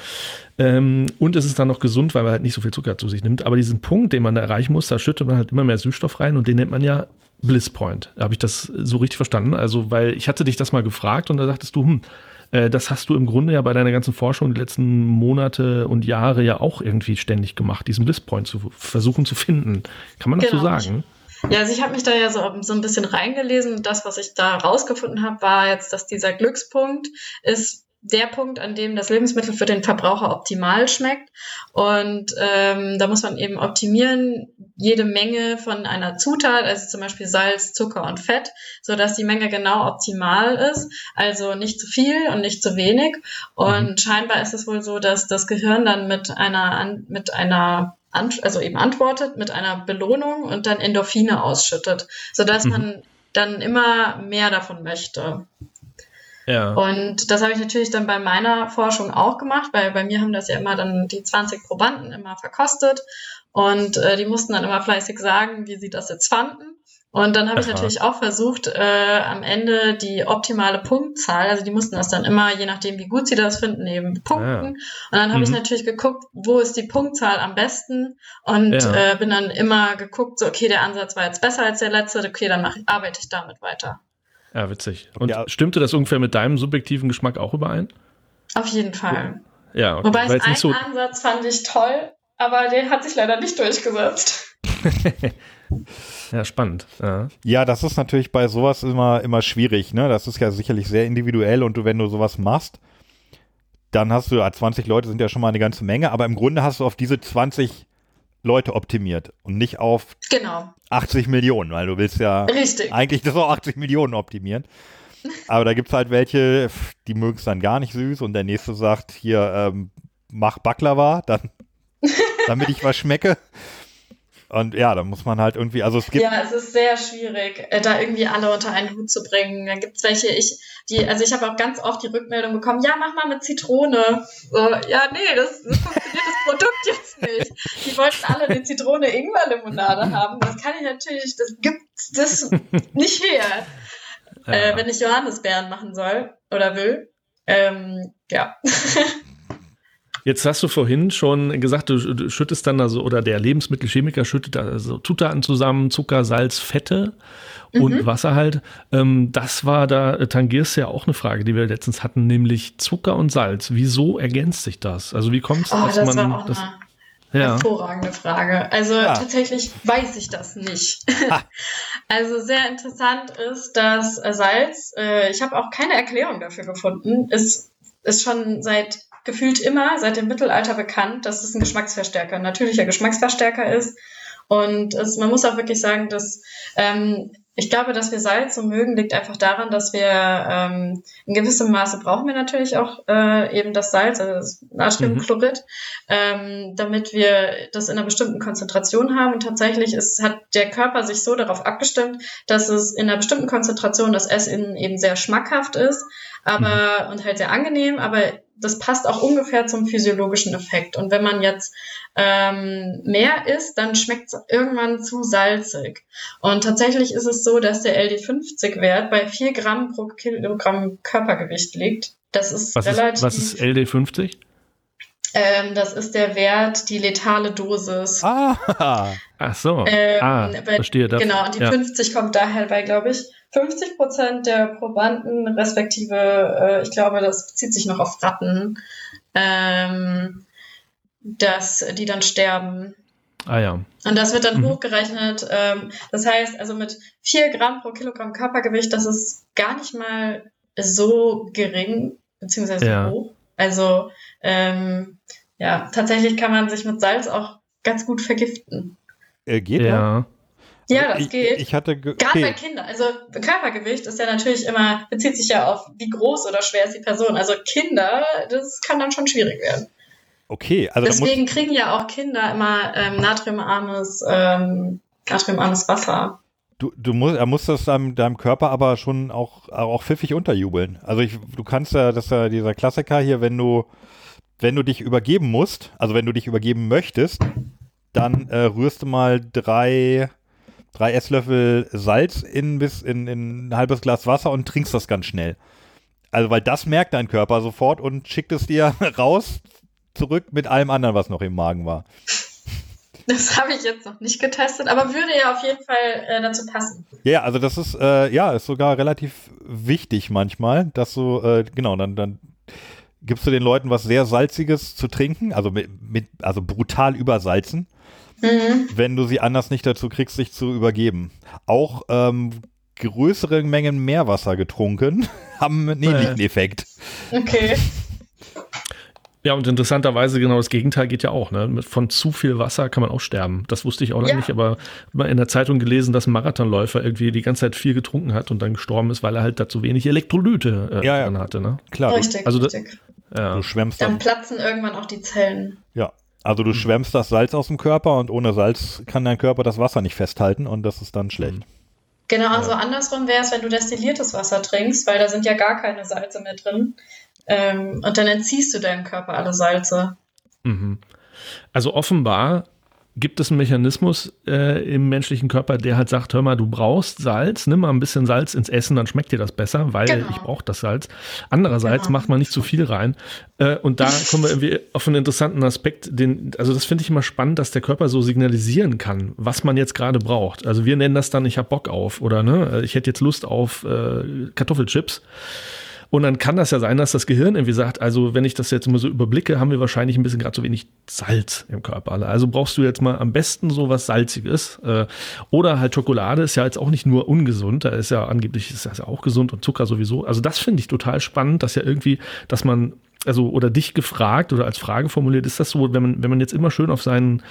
E: Ähm, und es ist dann noch gesund, weil man halt nicht so viel Zucker zu sich nimmt. Aber diesen Punkt, den man da erreichen muss, da schüttet man halt immer mehr Süßstoff rein und den nennt man ja Bliss Point. Habe ich das so richtig verstanden? Also, weil ich hatte dich das mal gefragt und da sagtest du, hm, äh, das hast du im Grunde ja bei deiner ganzen Forschung die letzten Monate und Jahre ja auch irgendwie ständig gemacht, diesen Bliss Point zu versuchen zu finden. Kann man das so
D: Genau.
E: sagen?
D: Ja, also ich habe mich da ja so, so ein bisschen reingelesen und das, was ich da rausgefunden habe, war jetzt, dass dieser Glückspunkt ist der Punkt, an dem das Lebensmittel für den Verbraucher optimal schmeckt. Und ähm, da muss man eben optimieren, jede Menge von einer Zutat, also zum Beispiel Salz, Zucker und Fett, so dass die Menge genau optimal ist. Also nicht zu viel und nicht zu wenig. Und scheinbar ist es wohl so, dass das Gehirn dann mit einer, mit einer also eben antwortet mit einer Belohnung und dann Endorphine ausschüttet, sodass
E: Mhm.
D: man dann immer mehr davon möchte.
E: Ja.
D: Und das habe ich natürlich dann bei meiner Forschung auch gemacht, weil bei mir haben das ja immer dann die 20 Probanden immer verkostet und äh, die mussten dann immer fleißig sagen, wie sie das jetzt fanden. Und dann habe ich natürlich auch versucht, äh, am Ende die optimale Punktzahl, also die mussten das dann immer, je nachdem wie gut sie das finden, eben punkten.
E: Ah, ja.
D: Und dann habe ich
E: Mhm.
D: natürlich geguckt, wo ist die Punktzahl am besten und
E: Ja.
D: äh, bin dann immer geguckt, so okay, der Ansatz war jetzt besser als der letzte, okay, dann mach, arbeite ich damit weiter.
E: Ja, witzig. Und
C: Ja.
E: stimmte das ungefähr mit deinem subjektiven Geschmack auch überein?
D: Auf jeden Fall.
E: Ja, okay.
D: Wobei es einen
E: so.
D: Ansatz fand ich toll, aber der hat sich leider nicht durchgesetzt.
E: Ja, spannend. Ja.
C: Ja, das ist natürlich bei sowas immer, immer schwierig, ne? Das ist ja sicherlich sehr individuell und du, wenn du sowas machst, dann hast du, ja, 20 Leute sind ja schon mal eine ganze Menge, aber im Grunde hast du auf diese 20 Leute optimiert und nicht auf
D: Genau,
C: 80 Millionen, weil du willst ja
D: richtig.
C: eigentlich das auf 80 Millionen optimieren. Aber da gibt's halt welche, die mögen es dann gar nicht süß und der nächste sagt, hier, ähm, mach Baklava, dann, damit ich was schmecke. Und ja, da muss man halt irgendwie, also es gibt.
D: Ja, es ist sehr schwierig, äh, da irgendwie alle unter einen Hut zu bringen. Dann gibt es welche, ich, die, also ich habe auch ganz oft die Rückmeldung bekommen, ja, mach mal mit Zitrone. So, ja, nee, das, das funktioniert das Produkt jetzt nicht. Die wollten alle eine Zitrone-Ingwer-Limonade haben. Das kann ich natürlich, das gibt das nicht her. Ja. Äh, wenn ich Johannisbeeren machen soll oder will. Ähm, ja.
E: Jetzt hast du vorhin schon gesagt, du, schüttest dann also, oder der Lebensmittelchemiker schüttet also Zutaten zusammen, Zucker, Salz, Fette und mhm. Wasser halt. Ähm, das war da, tangierst ja auch eine Frage, die wir letztens hatten, nämlich Zucker und Salz. Wieso ergänzt sich das? Also wie kommt es,
D: oh,
E: dass
D: das
E: man
D: war auch
E: das.
D: Eine
E: Ja.
D: hervorragende Frage. Also
C: Ja.
D: tatsächlich weiß ich das nicht. Also sehr interessant ist, dass Salz, äh, ich habe auch keine Erklärung dafür gefunden, ist, ist schon seit gefühlt immer, seit dem Mittelalter bekannt, dass es ein Geschmacksverstärker, ein natürlicher Geschmacksverstärker ist. Und es, man muss auch wirklich sagen, dass ähm, ich glaube, dass wir Salz so mögen, liegt einfach daran, dass wir ähm, in gewissem Maße brauchen wir natürlich auch äh, eben das Salz, also das Natriumchlorid, ähm, damit wir das in einer bestimmten Konzentration haben. Und tatsächlich ist, hat der Körper sich so darauf abgestimmt, dass es in einer bestimmten Konzentration das Essen eben sehr schmackhaft ist, aber und halt sehr angenehm, aber das passt auch ungefähr zum physiologischen Effekt. Und wenn man jetzt ähm, mehr isst, dann schmeckt es irgendwann zu salzig. Und tatsächlich ist es so, dass der LD50-Wert bei 4 Gramm pro Kilogramm Körpergewicht liegt. Das ist
E: Was ist,
D: relativ.
E: was ist LD50?
D: Ähm, das ist der Wert, die letale Dosis.
C: Ah,
E: Ach so.
D: Ähm,
E: ah,
D: bei-
E: verstehe das.
D: Genau, und die
E: ja.
D: 50 kommt daher bei, glaube ich, 50 Prozent der Probanden, respektive, äh, ich glaube, das bezieht sich noch auf Ratten, ähm, dass die dann sterben.
E: Ah ja.
D: Und das wird dann
E: Mhm.
D: hochgerechnet. Ähm, das heißt, also mit 4 Gramm pro Kilogramm Körpergewicht, das ist gar nicht mal so gering, beziehungsweise
E: Ja.
D: hoch. Also, ähm, ja, tatsächlich kann man sich mit Salz auch ganz gut vergiften.
C: äh, geht ja.
E: Ja.
D: Ja, das
C: ich,
D: geht.
C: Ich hatte ge-
D: Gerade bei
C: okay.
D: Kindern. Also Körpergewicht ist ja natürlich immer, bezieht sich ja auf, wie groß oder schwer ist die Person. Also Kinder, das kann dann schon schwierig werden.
C: okay, also
D: Deswegen kriegen ja auch Kinder immer ähm, natriumarmes, ähm, natriumarmes Wasser.
C: Du, du musst, er muss das deinem, deinem Körper aber schon auch, auch pfiffig unterjubeln. Also ich, du kannst ja, das ist ja dieser Klassiker hier, wenn du, wenn du dich übergeben musst, also wenn du dich übergeben möchtest, dann äh, rührst du mal drei, drei Esslöffel Salz in bis in, in ein halbes Glas Wasser und trinkst das ganz schnell. Also weil das merkt dein Körper sofort und schickt es dir raus zurück mit allem anderen, was noch im Magen war.
D: Das habe ich jetzt noch nicht getestet, aber würde ja auf jeden Fall äh, dazu passen.
C: Ja, also das ist, äh, ja, ist sogar relativ wichtig manchmal, dass du, äh, genau, dann, dann gibst du den Leuten was sehr Salziges zu trinken, also mit, mit also brutal übersalzen,
D: Mhm.
C: wenn du sie anders nicht dazu kriegst, sich zu übergeben. Auch ähm, größere Mengen Meerwasser getrunken haben einen ähnlichen Effekt.
D: Okay.
E: Ja, und interessanterweise genau das Gegenteil geht ja auch. Ne? Mit- Von zu viel Wasser kann man auch sterben. Das wusste ich auch noch
D: Ja.
E: nicht, aber mal in der Zeitung gelesen, dass ein Marathonläufer irgendwie die ganze Zeit viel getrunken hat und dann gestorben ist, weil er halt da zu wenig Elektrolyte äh,
C: Ja, ja.
E: drin hatte. Ne?
C: Klar,
D: Richtig,
E: also da-
D: richtig.
E: Ja.
C: du schwemmst
D: Dann
C: dann,
D: platzen irgendwann auch die Zellen.
C: ja. Also du schwemmst das Salz aus dem Körper und ohne Salz kann dein Körper das Wasser nicht festhalten und das ist dann schlecht.
D: Genau, also andersrum wäre es, wenn du destilliertes Wasser trinkst, weil da sind ja gar keine Salze mehr drin. Ähm, und dann entziehst du deinem Körper alle Salze.
E: Mhm. Also offenbar gibt es einen Mechanismus äh, im menschlichen Körper, der halt sagt, hör mal, du brauchst Salz, nimm mal ein bisschen Salz ins Essen, dann schmeckt dir das besser, weil
D: Genau.
E: ich brauche das Salz. Andererseits
D: Genau.
E: macht man nicht zu viel rein. Äh, und da kommen wir irgendwie auf einen interessanten Aspekt, den, also das finde ich immer spannend, dass der Körper so signalisieren kann, was man jetzt gerade braucht. Also wir nennen das dann, ich habe Bock auf oder ne, ich hätte jetzt Lust auf äh, Kartoffelchips. Und dann kann das ja sein, dass das Gehirn irgendwie sagt, also wenn ich das jetzt mal so überblicke, haben wir wahrscheinlich ein bisschen gerade zu wenig Salz im Körper. Also brauchst du jetzt mal am besten so was Salziges. Äh, Oder halt Schokolade ist ja jetzt auch nicht nur ungesund, da ist ja angeblich ist das ja auch gesund und Zucker sowieso. Also das finde ich total spannend, dass ja irgendwie, dass man also oder dich gefragt oder als Frage formuliert, ist das so, wenn man, wenn man jetzt immer schön auf seinen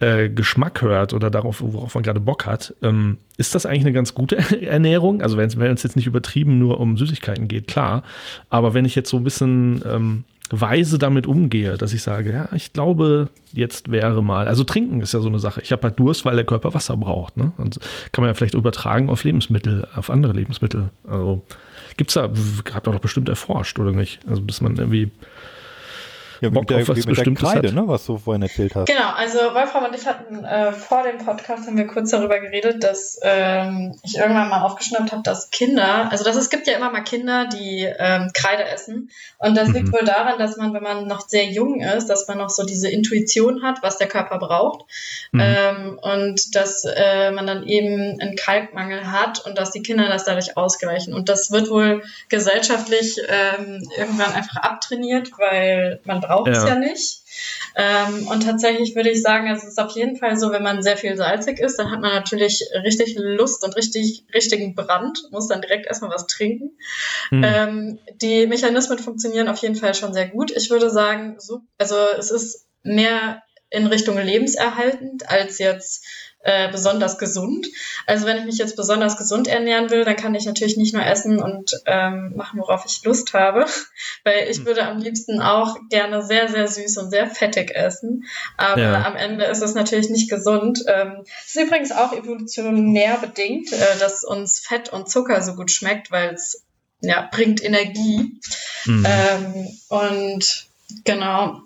E: äh, Geschmack hört oder darauf, worauf man gerade Bock hat, ähm, ist das eigentlich eine ganz gute Ernährung? Also wenn es jetzt nicht übertrieben nur um Süßigkeiten geht, klar. Aber wenn ich jetzt so ein bisschen ähm, weise damit umgehe, dass ich sage, ja, ich glaube, jetzt wäre mal, also trinken ist ja so eine Sache. Ich habe halt Durst, weil der Körper Wasser braucht. Ne? Und kann man ja vielleicht übertragen auf Lebensmittel, auf andere Lebensmittel. Also gibt's da, habt ihr doch bestimmt erforscht, oder nicht? Also, dass man irgendwie
C: ja, Bock der, auf was mit der Kreide, ne, was du vorhin erzählt hast.
D: Genau, also Wolfram und ich hatten äh, vor dem Podcast haben wir kurz darüber geredet, dass ähm, ich irgendwann mal aufgeschnappt habe, dass Kinder, also dass es gibt ja immer mal Kinder, die ähm, Kreide essen. Und das mhm. liegt wohl daran, dass man, wenn man noch sehr jung ist, dass man noch so diese Intuition hat, was der Körper braucht. Mhm. Ähm, und dass äh, man dann eben einen Kalkmangel hat und dass die Kinder das dadurch ausgleichen. Und das wird wohl gesellschaftlich ähm, irgendwann einfach abtrainiert, weil man braucht es ja. ja. nicht. Ähm, und tatsächlich würde ich sagen, es ist auf jeden Fall so, wenn man sehr viel salzig ist, dann hat man natürlich richtig Lust und richtig, richtigen Brand, muss dann direkt erstmal was trinken. Mhm. Ähm, die Mechanismen funktionieren auf jeden Fall schon sehr gut. Ich würde sagen, so, also es ist mehr in Richtung lebenserhaltend als jetzt äh, besonders gesund. Also wenn ich mich jetzt besonders gesund ernähren will, dann kann ich natürlich nicht nur essen und ähm, machen, worauf ich Lust habe, weil ich hm. würde am liebsten auch gerne sehr, sehr süß und sehr fettig essen. Aber ja. am Ende ist es natürlich nicht gesund. Ähm, es ist übrigens auch evolutionär bedingt, äh, dass uns Fett und Zucker so gut schmeckt, weil es ja, bringt Energie. Mhm. Ähm, und genau.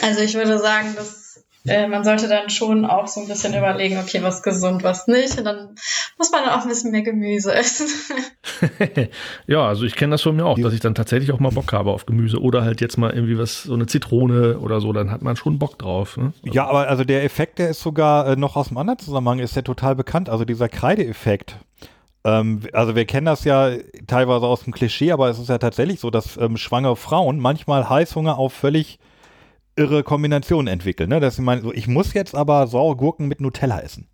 D: Also ich würde sagen, dass äh, man sollte dann schon auch so ein bisschen überlegen, okay, was gesund, was nicht. Und dann muss man dann auch ein bisschen mehr Gemüse essen.
E: ja, also ich kenne das von mir auch, dass ich dann tatsächlich auch mal Bock habe auf Gemüse oder halt jetzt mal irgendwie was, so eine Zitrone oder so, dann hat man schon Bock drauf. Ne?
C: Also ja, aber also der Effekt, der ist sogar äh, noch aus einem anderen Zusammenhang, ist ja total bekannt. Also dieser Kreideeffekt. Ähm, also wir kennen das ja teilweise aus dem Klischee, aber es ist ja tatsächlich so, dass ähm, schwangere Frauen manchmal Heißhunger auf völlig irre Kombinationen entwickeln, ne? Dass sie meinen, so, ich muss jetzt aber saure Gurken mit Nutella essen.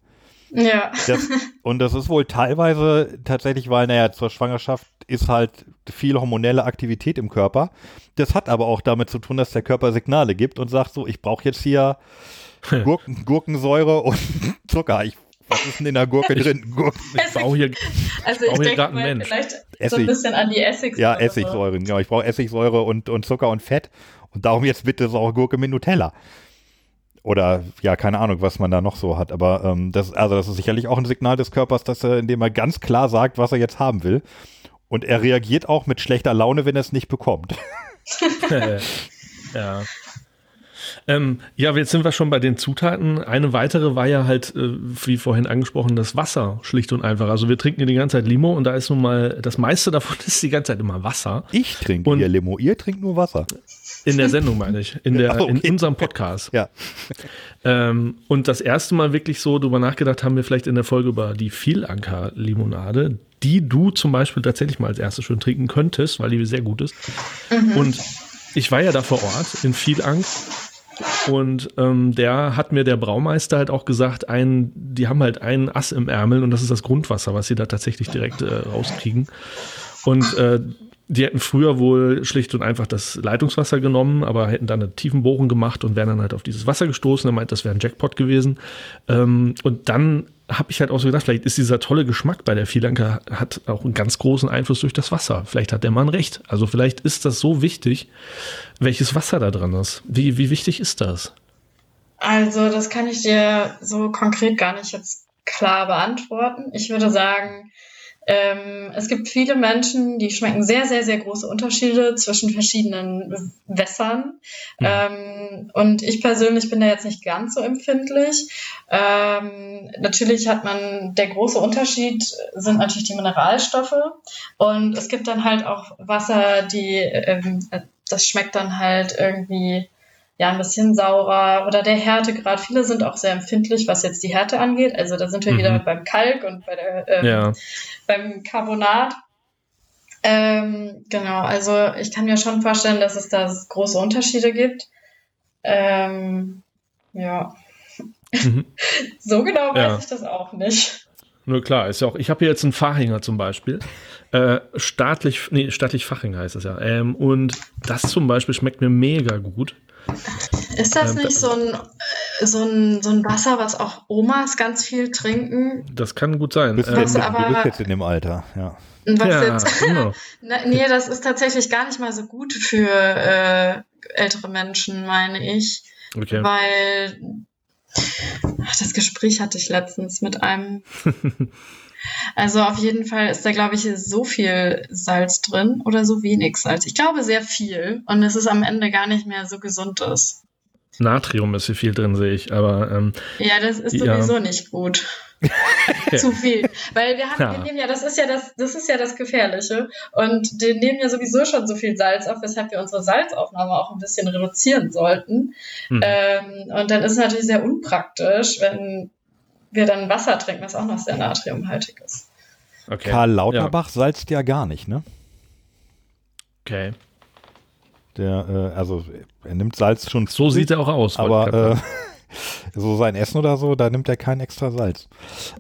D: Ja.
C: Das, und das ist wohl teilweise tatsächlich, weil, naja, zur Schwangerschaft ist halt viel hormonelle Aktivität im Körper. Das hat aber auch damit zu tun, dass der Körper Signale gibt und sagt so, ich brauche jetzt hier Gurken, Gurkensäure und Zucker. Ich, was ist denn in der Gurke drin? Gurken.
E: Ich baue hier,
D: also ich, ich denke mal, Mensch. vielleicht Essig. so ein bisschen an die Essigsäure.
C: Ja, Essigsäure, genau. Ich brauche Essigsäure und, und Zucker und Fett. Und darum jetzt bitte saure Gurke mit Nutella. Oder ja, keine Ahnung, was man da noch so hat. Aber ähm, das, also das ist sicherlich auch ein Signal des Körpers, dass er, indem er ganz klar sagt, was er jetzt haben will. Und er reagiert auch mit schlechter Laune, wenn er es nicht bekommt.
E: ja. Ähm, ja, jetzt sind wir schon bei den Zutaten. Eine weitere war ja halt, äh, wie vorhin angesprochen, das Wasser, schlicht und einfach. Also wir trinken hier die ganze Zeit Limo und da ist nun mal, das meiste davon ist die ganze Zeit immer Wasser.
C: Ich trinke hier Limo, ihr trinkt nur Wasser.
E: In der Sendung meine ich, in, der, okay. in unserem Podcast.
C: Ja.
E: Ähm, und das erste Mal wirklich so drüber nachgedacht haben wir vielleicht in der Folge über die Vielanker-Limonade, die du zum Beispiel tatsächlich mal als erstes schön trinken könntest, weil die sehr gut ist. Mhm. Und ich war ja da vor Ort in Vielank und ähm, der hat mir der Braumeister halt auch gesagt, ein, die haben halt einen Ass im Ärmel und das ist das Grundwasser, was sie da tatsächlich direkt äh, rauskriegen. Und äh, die hätten früher wohl schlicht und einfach das Leitungswasser genommen, aber hätten dann eine Tiefenbohrung gemacht und wären dann halt auf dieses Wasser gestoßen. Er meint, das wäre ein Jackpot gewesen. Ähm, und dann habe ich halt auch so gedacht, vielleicht ist dieser tolle Geschmack bei der Vielanker hat auch einen ganz großen Einfluss durch das Wasser. Vielleicht hat der Mann recht. Also vielleicht ist das so wichtig, welches Wasser da drin ist. Wie, wie wichtig ist das?
D: Also das kann ich dir so konkret gar nicht jetzt klar beantworten. Ich würde sagen, ähm, es gibt viele Menschen, die schmecken sehr, sehr, sehr große Unterschiede zwischen verschiedenen Wässern. Ja. Ähm, und ich persönlich bin da jetzt nicht ganz so empfindlich. Ähm, natürlich hat man, der große Unterschied sind natürlich die Mineralstoffe. Und es gibt dann halt auch Wasser, die, ähm, das schmeckt dann halt irgendwie ja ein bisschen saurer oder der Härtegrad. Viele sind auch sehr empfindlich, was jetzt die Härte angeht. Also da sind wir mhm. wieder beim Kalk und bei der, ähm, ja. beim Carbonat. Ähm, genau, also ich kann mir schon vorstellen, dass es da große Unterschiede gibt. Ähm, ja. Mhm. so genau weiß ja. ich das auch nicht.
E: Nur klar, ist ja auch, ich habe hier jetzt einen Fachhänger zum Beispiel. Äh, staatlich, nee, staatlich Fachhänger heißt das ja. Ähm, und das zum Beispiel schmeckt mir mega gut.
D: Ist das nicht so ein, äh, so, ein, so ein Wasser, was auch Omas ganz viel trinken?
E: Das kann gut sein.
C: Du bist,
E: Ähm,
C: jetzt, du
D: aber-
C: bist jetzt in dem Alter, ja.
D: Was
E: ja,
D: jetzt,
E: genau.
D: Na, nee, das ist tatsächlich gar nicht mal so gut für äh, ältere Menschen, meine ich.
E: Okay.
D: Weil ach, das Gespräch hatte ich letztens mit einem. Also auf jeden Fall ist da, glaube ich, so viel Salz drin oder so wenig Salz. Ich glaube sehr viel und es ist am Ende gar nicht mehr so gesund ist.
E: Natrium ist hier viel drin, sehe ich. Aber ähm,
D: Ja, das ist
E: Ja.
D: sowieso nicht gut. Zu viel. Weil wir haben,
E: Ja.
D: wir nehmen ja, das ist ja das, das ist ja das Gefährliche. Und wir nehmen ja sowieso schon so viel Salz auf, weshalb wir unsere Salzaufnahme auch ein bisschen reduzieren sollten.
E: hm.
D: Ähm, und dann ist es natürlich sehr unpraktisch, wenn wir dann Wasser trinken, das auch noch sehr natriumhaltig ist.
E: okay.
C: Karl Lauterbach salzt ja gar nicht, ne?
E: Ja, okay.
C: Der, äh, also er nimmt Salz schon
E: So
C: zu
E: sieht er auch aus.
C: aber äh, so sein Essen oder so, da nimmt er kein extra Salz.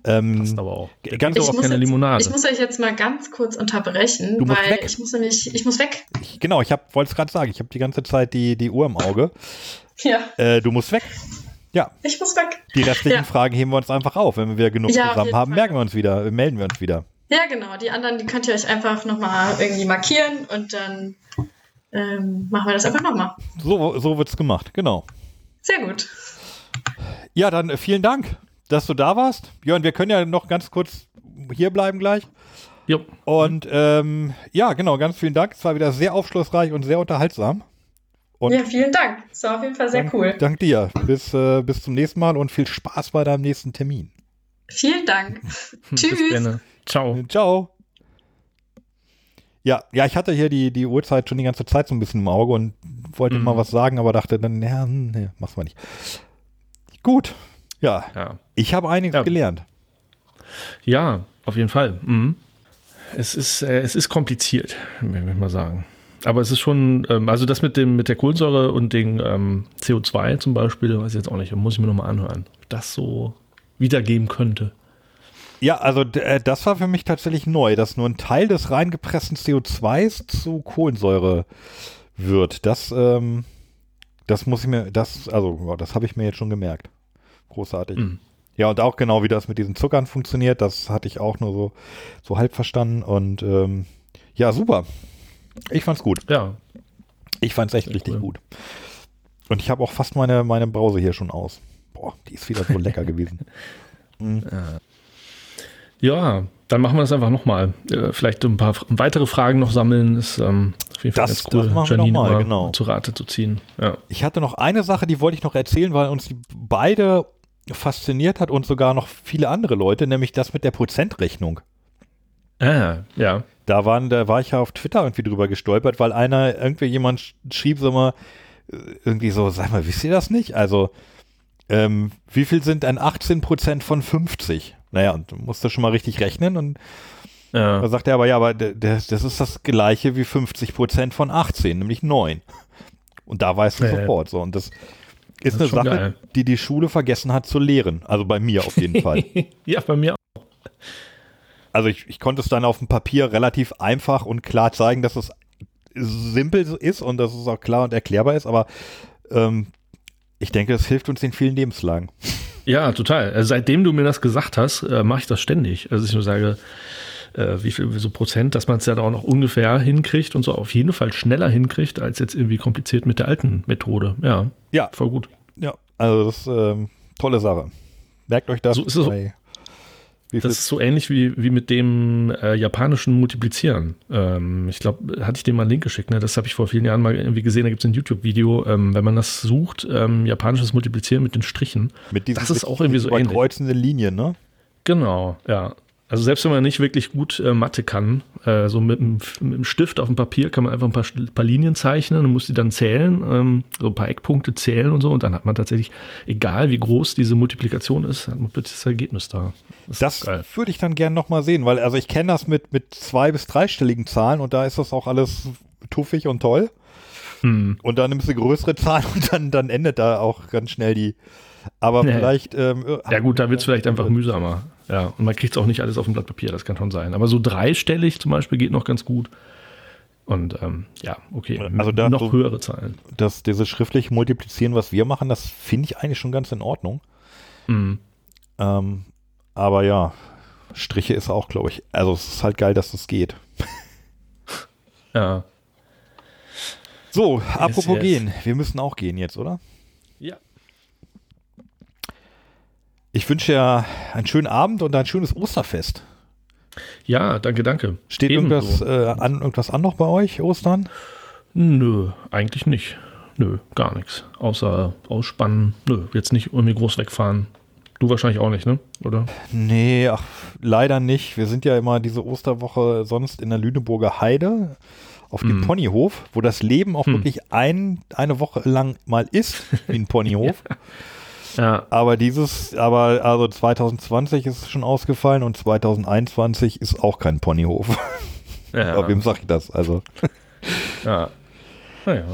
C: Ähm,
E: Passt aber auch. Der
C: ganz-
D: Ich
E: auch
D: muss
E: keine
D: jetzt-
E: Limonade.
D: Ich muss euch jetzt mal ganz kurz unterbrechen,
C: Du musst
D: weil
C: weg.
D: ich muss nämlich, ich muss weg.
C: ich, genau, ich wollte es gerade sagen, ich habe die ganze Zeit die, die Uhr im Auge.
D: Ja,
C: Äh, du musst weg. Ja,
D: ich muss weg.
C: die restlichen
D: Ja.
C: Fragen heben wir uns einfach auf. Wenn wir wieder genug
D: Ja,
C: zusammen haben,
D: Fall.
C: merken wir uns wieder, melden wir uns wieder.
D: Ja, genau. Die anderen, die könnt ihr euch einfach nochmal irgendwie markieren und dann ähm, machen wir das einfach nochmal.
C: So, so wird's gemacht, genau.
D: Sehr gut.
C: Ja, dann äh, vielen Dank, dass du da warst. Jörn, wir können ja noch ganz kurz hier bleiben gleich.
E: Jo.
C: Und ähm, ja, genau, ganz vielen Dank. Es war wieder sehr aufschlussreich und sehr unterhaltsam. Und
D: Ja, vielen Dank. Das war auf jeden Fall sehr
C: dank,
D: cool.
C: Dank dir. Bis, äh, bis zum nächsten Mal und viel Spaß bei deinem nächsten Termin.
D: Vielen Dank. Tschüss.
E: Ciao.
C: Ciao. Ja, ja, ich hatte hier die, die Uhrzeit schon die ganze Zeit so ein bisschen im Auge und wollte
E: Mhm.
C: mal was sagen, aber dachte dann, ja, hm, nee, mach's mal nicht. Gut. Ja,
E: Ja.
C: ich habe einiges
E: Ja.
C: gelernt.
E: Ja, auf jeden Fall. Mhm. Es, ist, äh, es ist kompliziert, würde ich mal sagen. Aber es ist schon, ähm, also das mit dem mit der Kohlensäure und dem ähm, CO2 zum Beispiel, weiß ich jetzt auch nicht, muss ich mir nochmal anhören, ob das so wiedergeben könnte.
C: Ja, also äh, das war für mich tatsächlich neu, dass nur ein Teil des reingepressten CO2s zu Kohlensäure wird. Das, ähm, das muss ich mir, das, also das habe ich mir jetzt schon gemerkt. Großartig.
E: Mhm.
C: Ja, und auch genau, wie das mit diesen Zuckern funktioniert, das hatte ich auch nur so, so halb verstanden. Und ähm, ja, super. Ich fand's gut.
E: Ja,
C: Ich fand's echt
E: Sehr
C: richtig
E: cool.
C: gut. Und ich habe auch fast meine, meine Brause hier schon aus. Boah, die ist wieder so lecker gewesen.
E: ja, dann machen wir das einfach nochmal. Äh, vielleicht ein paar weitere Fragen noch sammeln, ist ähm, auf jeden Fall
C: Das-
E: ganz cool,
C: das machen wir noch mal genau.
E: zu Rate zu ziehen. Ja.
C: Ich hatte noch eine Sache, die wollte ich noch erzählen, weil uns die beide fasziniert hat und sogar noch viele andere Leute, nämlich das mit der Prozentrechnung.
E: Ah, ja.
C: Da waren, da war ich ja auf Twitter irgendwie drüber gestolpert, weil einer, irgendwie jemand sch- schrieb so mal, äh, irgendwie so, sag mal, wisst ihr das nicht? Also, ähm, wie viel sind denn 18 Prozent von 50? Naja, und du musst das schon mal richtig rechnen und
E: ja.
C: da sagt er aber, ja, aber das, das ist das gleiche wie 50 Prozent von 18, nämlich 9. Und da weißt du
E: Ja,
C: sofort so. Und das ist
E: Das
C: eine Sache,
E: geil.
C: die die Schule vergessen hat zu lehren. Also bei mir auf jeden Fall.
E: ja, bei mir auch.
C: Also ich, ich konnte es dann auf dem Papier relativ einfach und klar zeigen, dass es simpel ist und dass es auch klar und erklärbar ist, aber ähm, ich denke, es hilft uns in vielen Lebenslagen.
E: Ja, total. Also seitdem du mir das gesagt hast, äh, mache ich das ständig. Also ich nur sage, äh, wie viel so Prozent, dass man es ja da auch noch ungefähr hinkriegt und so auf jeden Fall schneller hinkriegt, als jetzt irgendwie kompliziert mit der alten Methode. Ja,
C: Ja,
E: voll gut.
C: ja. Also das ist ähm, tolle Sache. Merkt euch das.
E: So ist es.
C: bei-
E: Das ist so ähnlich wie, wie mit dem äh, japanischen Multiplizieren. Ähm, ich glaube, hatte ich dir mal einen Link geschickt, ne? das habe ich vor vielen Jahren mal irgendwie gesehen, da gibt es ein YouTube-Video, ähm, wenn man das sucht, ähm, japanisches Multiplizieren mit den Strichen.
C: mit diesen,
E: das ist auch irgendwie so ähnlich.
C: überkreuzenden Linien, ne?
E: Genau, ja. Also selbst wenn man nicht wirklich gut äh, Mathe kann, äh, so mit dem Stift auf dem Papier kann man einfach ein paar, paar Linien zeichnen und muss die dann zählen, ähm, so ein paar Eckpunkte zählen und so und dann hat man tatsächlich, egal wie groß diese Multiplikation ist, hat man plötzlich das Ergebnis da.
C: Das
E: geil.
C: würde ich dann gern nochmal sehen, weil also ich kenne das mit, mit zwei- bis dreistelligen Zahlen und da ist das auch alles tuffig und toll.
E: Hm.
C: Und dann nimmst du größere Zahlen und dann, dann endet da auch ganz schnell die. Aber
E: Nee.
C: vielleicht. Ähm,
E: Ja gut, da wird es vielleicht einfach mühsamer. Ja, und man kriegt es auch nicht alles auf dem Blatt Papier, das kann schon sein. Aber so dreistellig zum Beispiel geht noch ganz gut. Und ähm, ja, okay.
C: Also da-
E: noch
C: so-
E: höhere Zahlen.
C: das, dieses schriftliche Multiplizieren, was wir machen, das finde ich eigentlich schon ganz in Ordnung.
E: Mhm.
C: Ähm, aber ja, Striche ist auch, glaube ich. Also es ist halt geil, dass das geht.
E: Ja.
C: So, apropos
E: yes.
C: gehen. Wir müssen auch gehen jetzt, oder?
E: Ja.
C: Ich wünsche ja einen schönen Abend und ein schönes Osterfest.
E: Ja, danke, danke.
C: Steht
E: Ebenso.
C: irgendwas, äh, an, irgendwas an noch bei euch, Ostern?
E: Nö, eigentlich nicht. Nö, gar nichts. Außer ausspannen. Nö, jetzt nicht irgendwie groß wegfahren. Du wahrscheinlich auch nicht, ne? Oder?
C: Nee, ach, leider nicht. Wir sind ja immer diese Osterwoche sonst in der Lüneburger Heide auf dem
E: Mhm.
C: Ponyhof, wo das Leben auch
E: Hm.
C: wirklich ein, eine Woche lang mal ist wie ein Ponyhof.
E: Ja,
C: Aber dieses, aber also 2020 ist schon ausgefallen und 2021 ist auch kein Ponyhof.
E: ja.
C: Aber wem sag ich das? Also,
E: ja. Naja,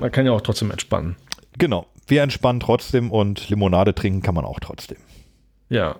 E: man kann ja auch trotzdem entspannen.
C: genau. Wir entspannen trotzdem und Limonade trinken kann man auch trotzdem.
E: Ja,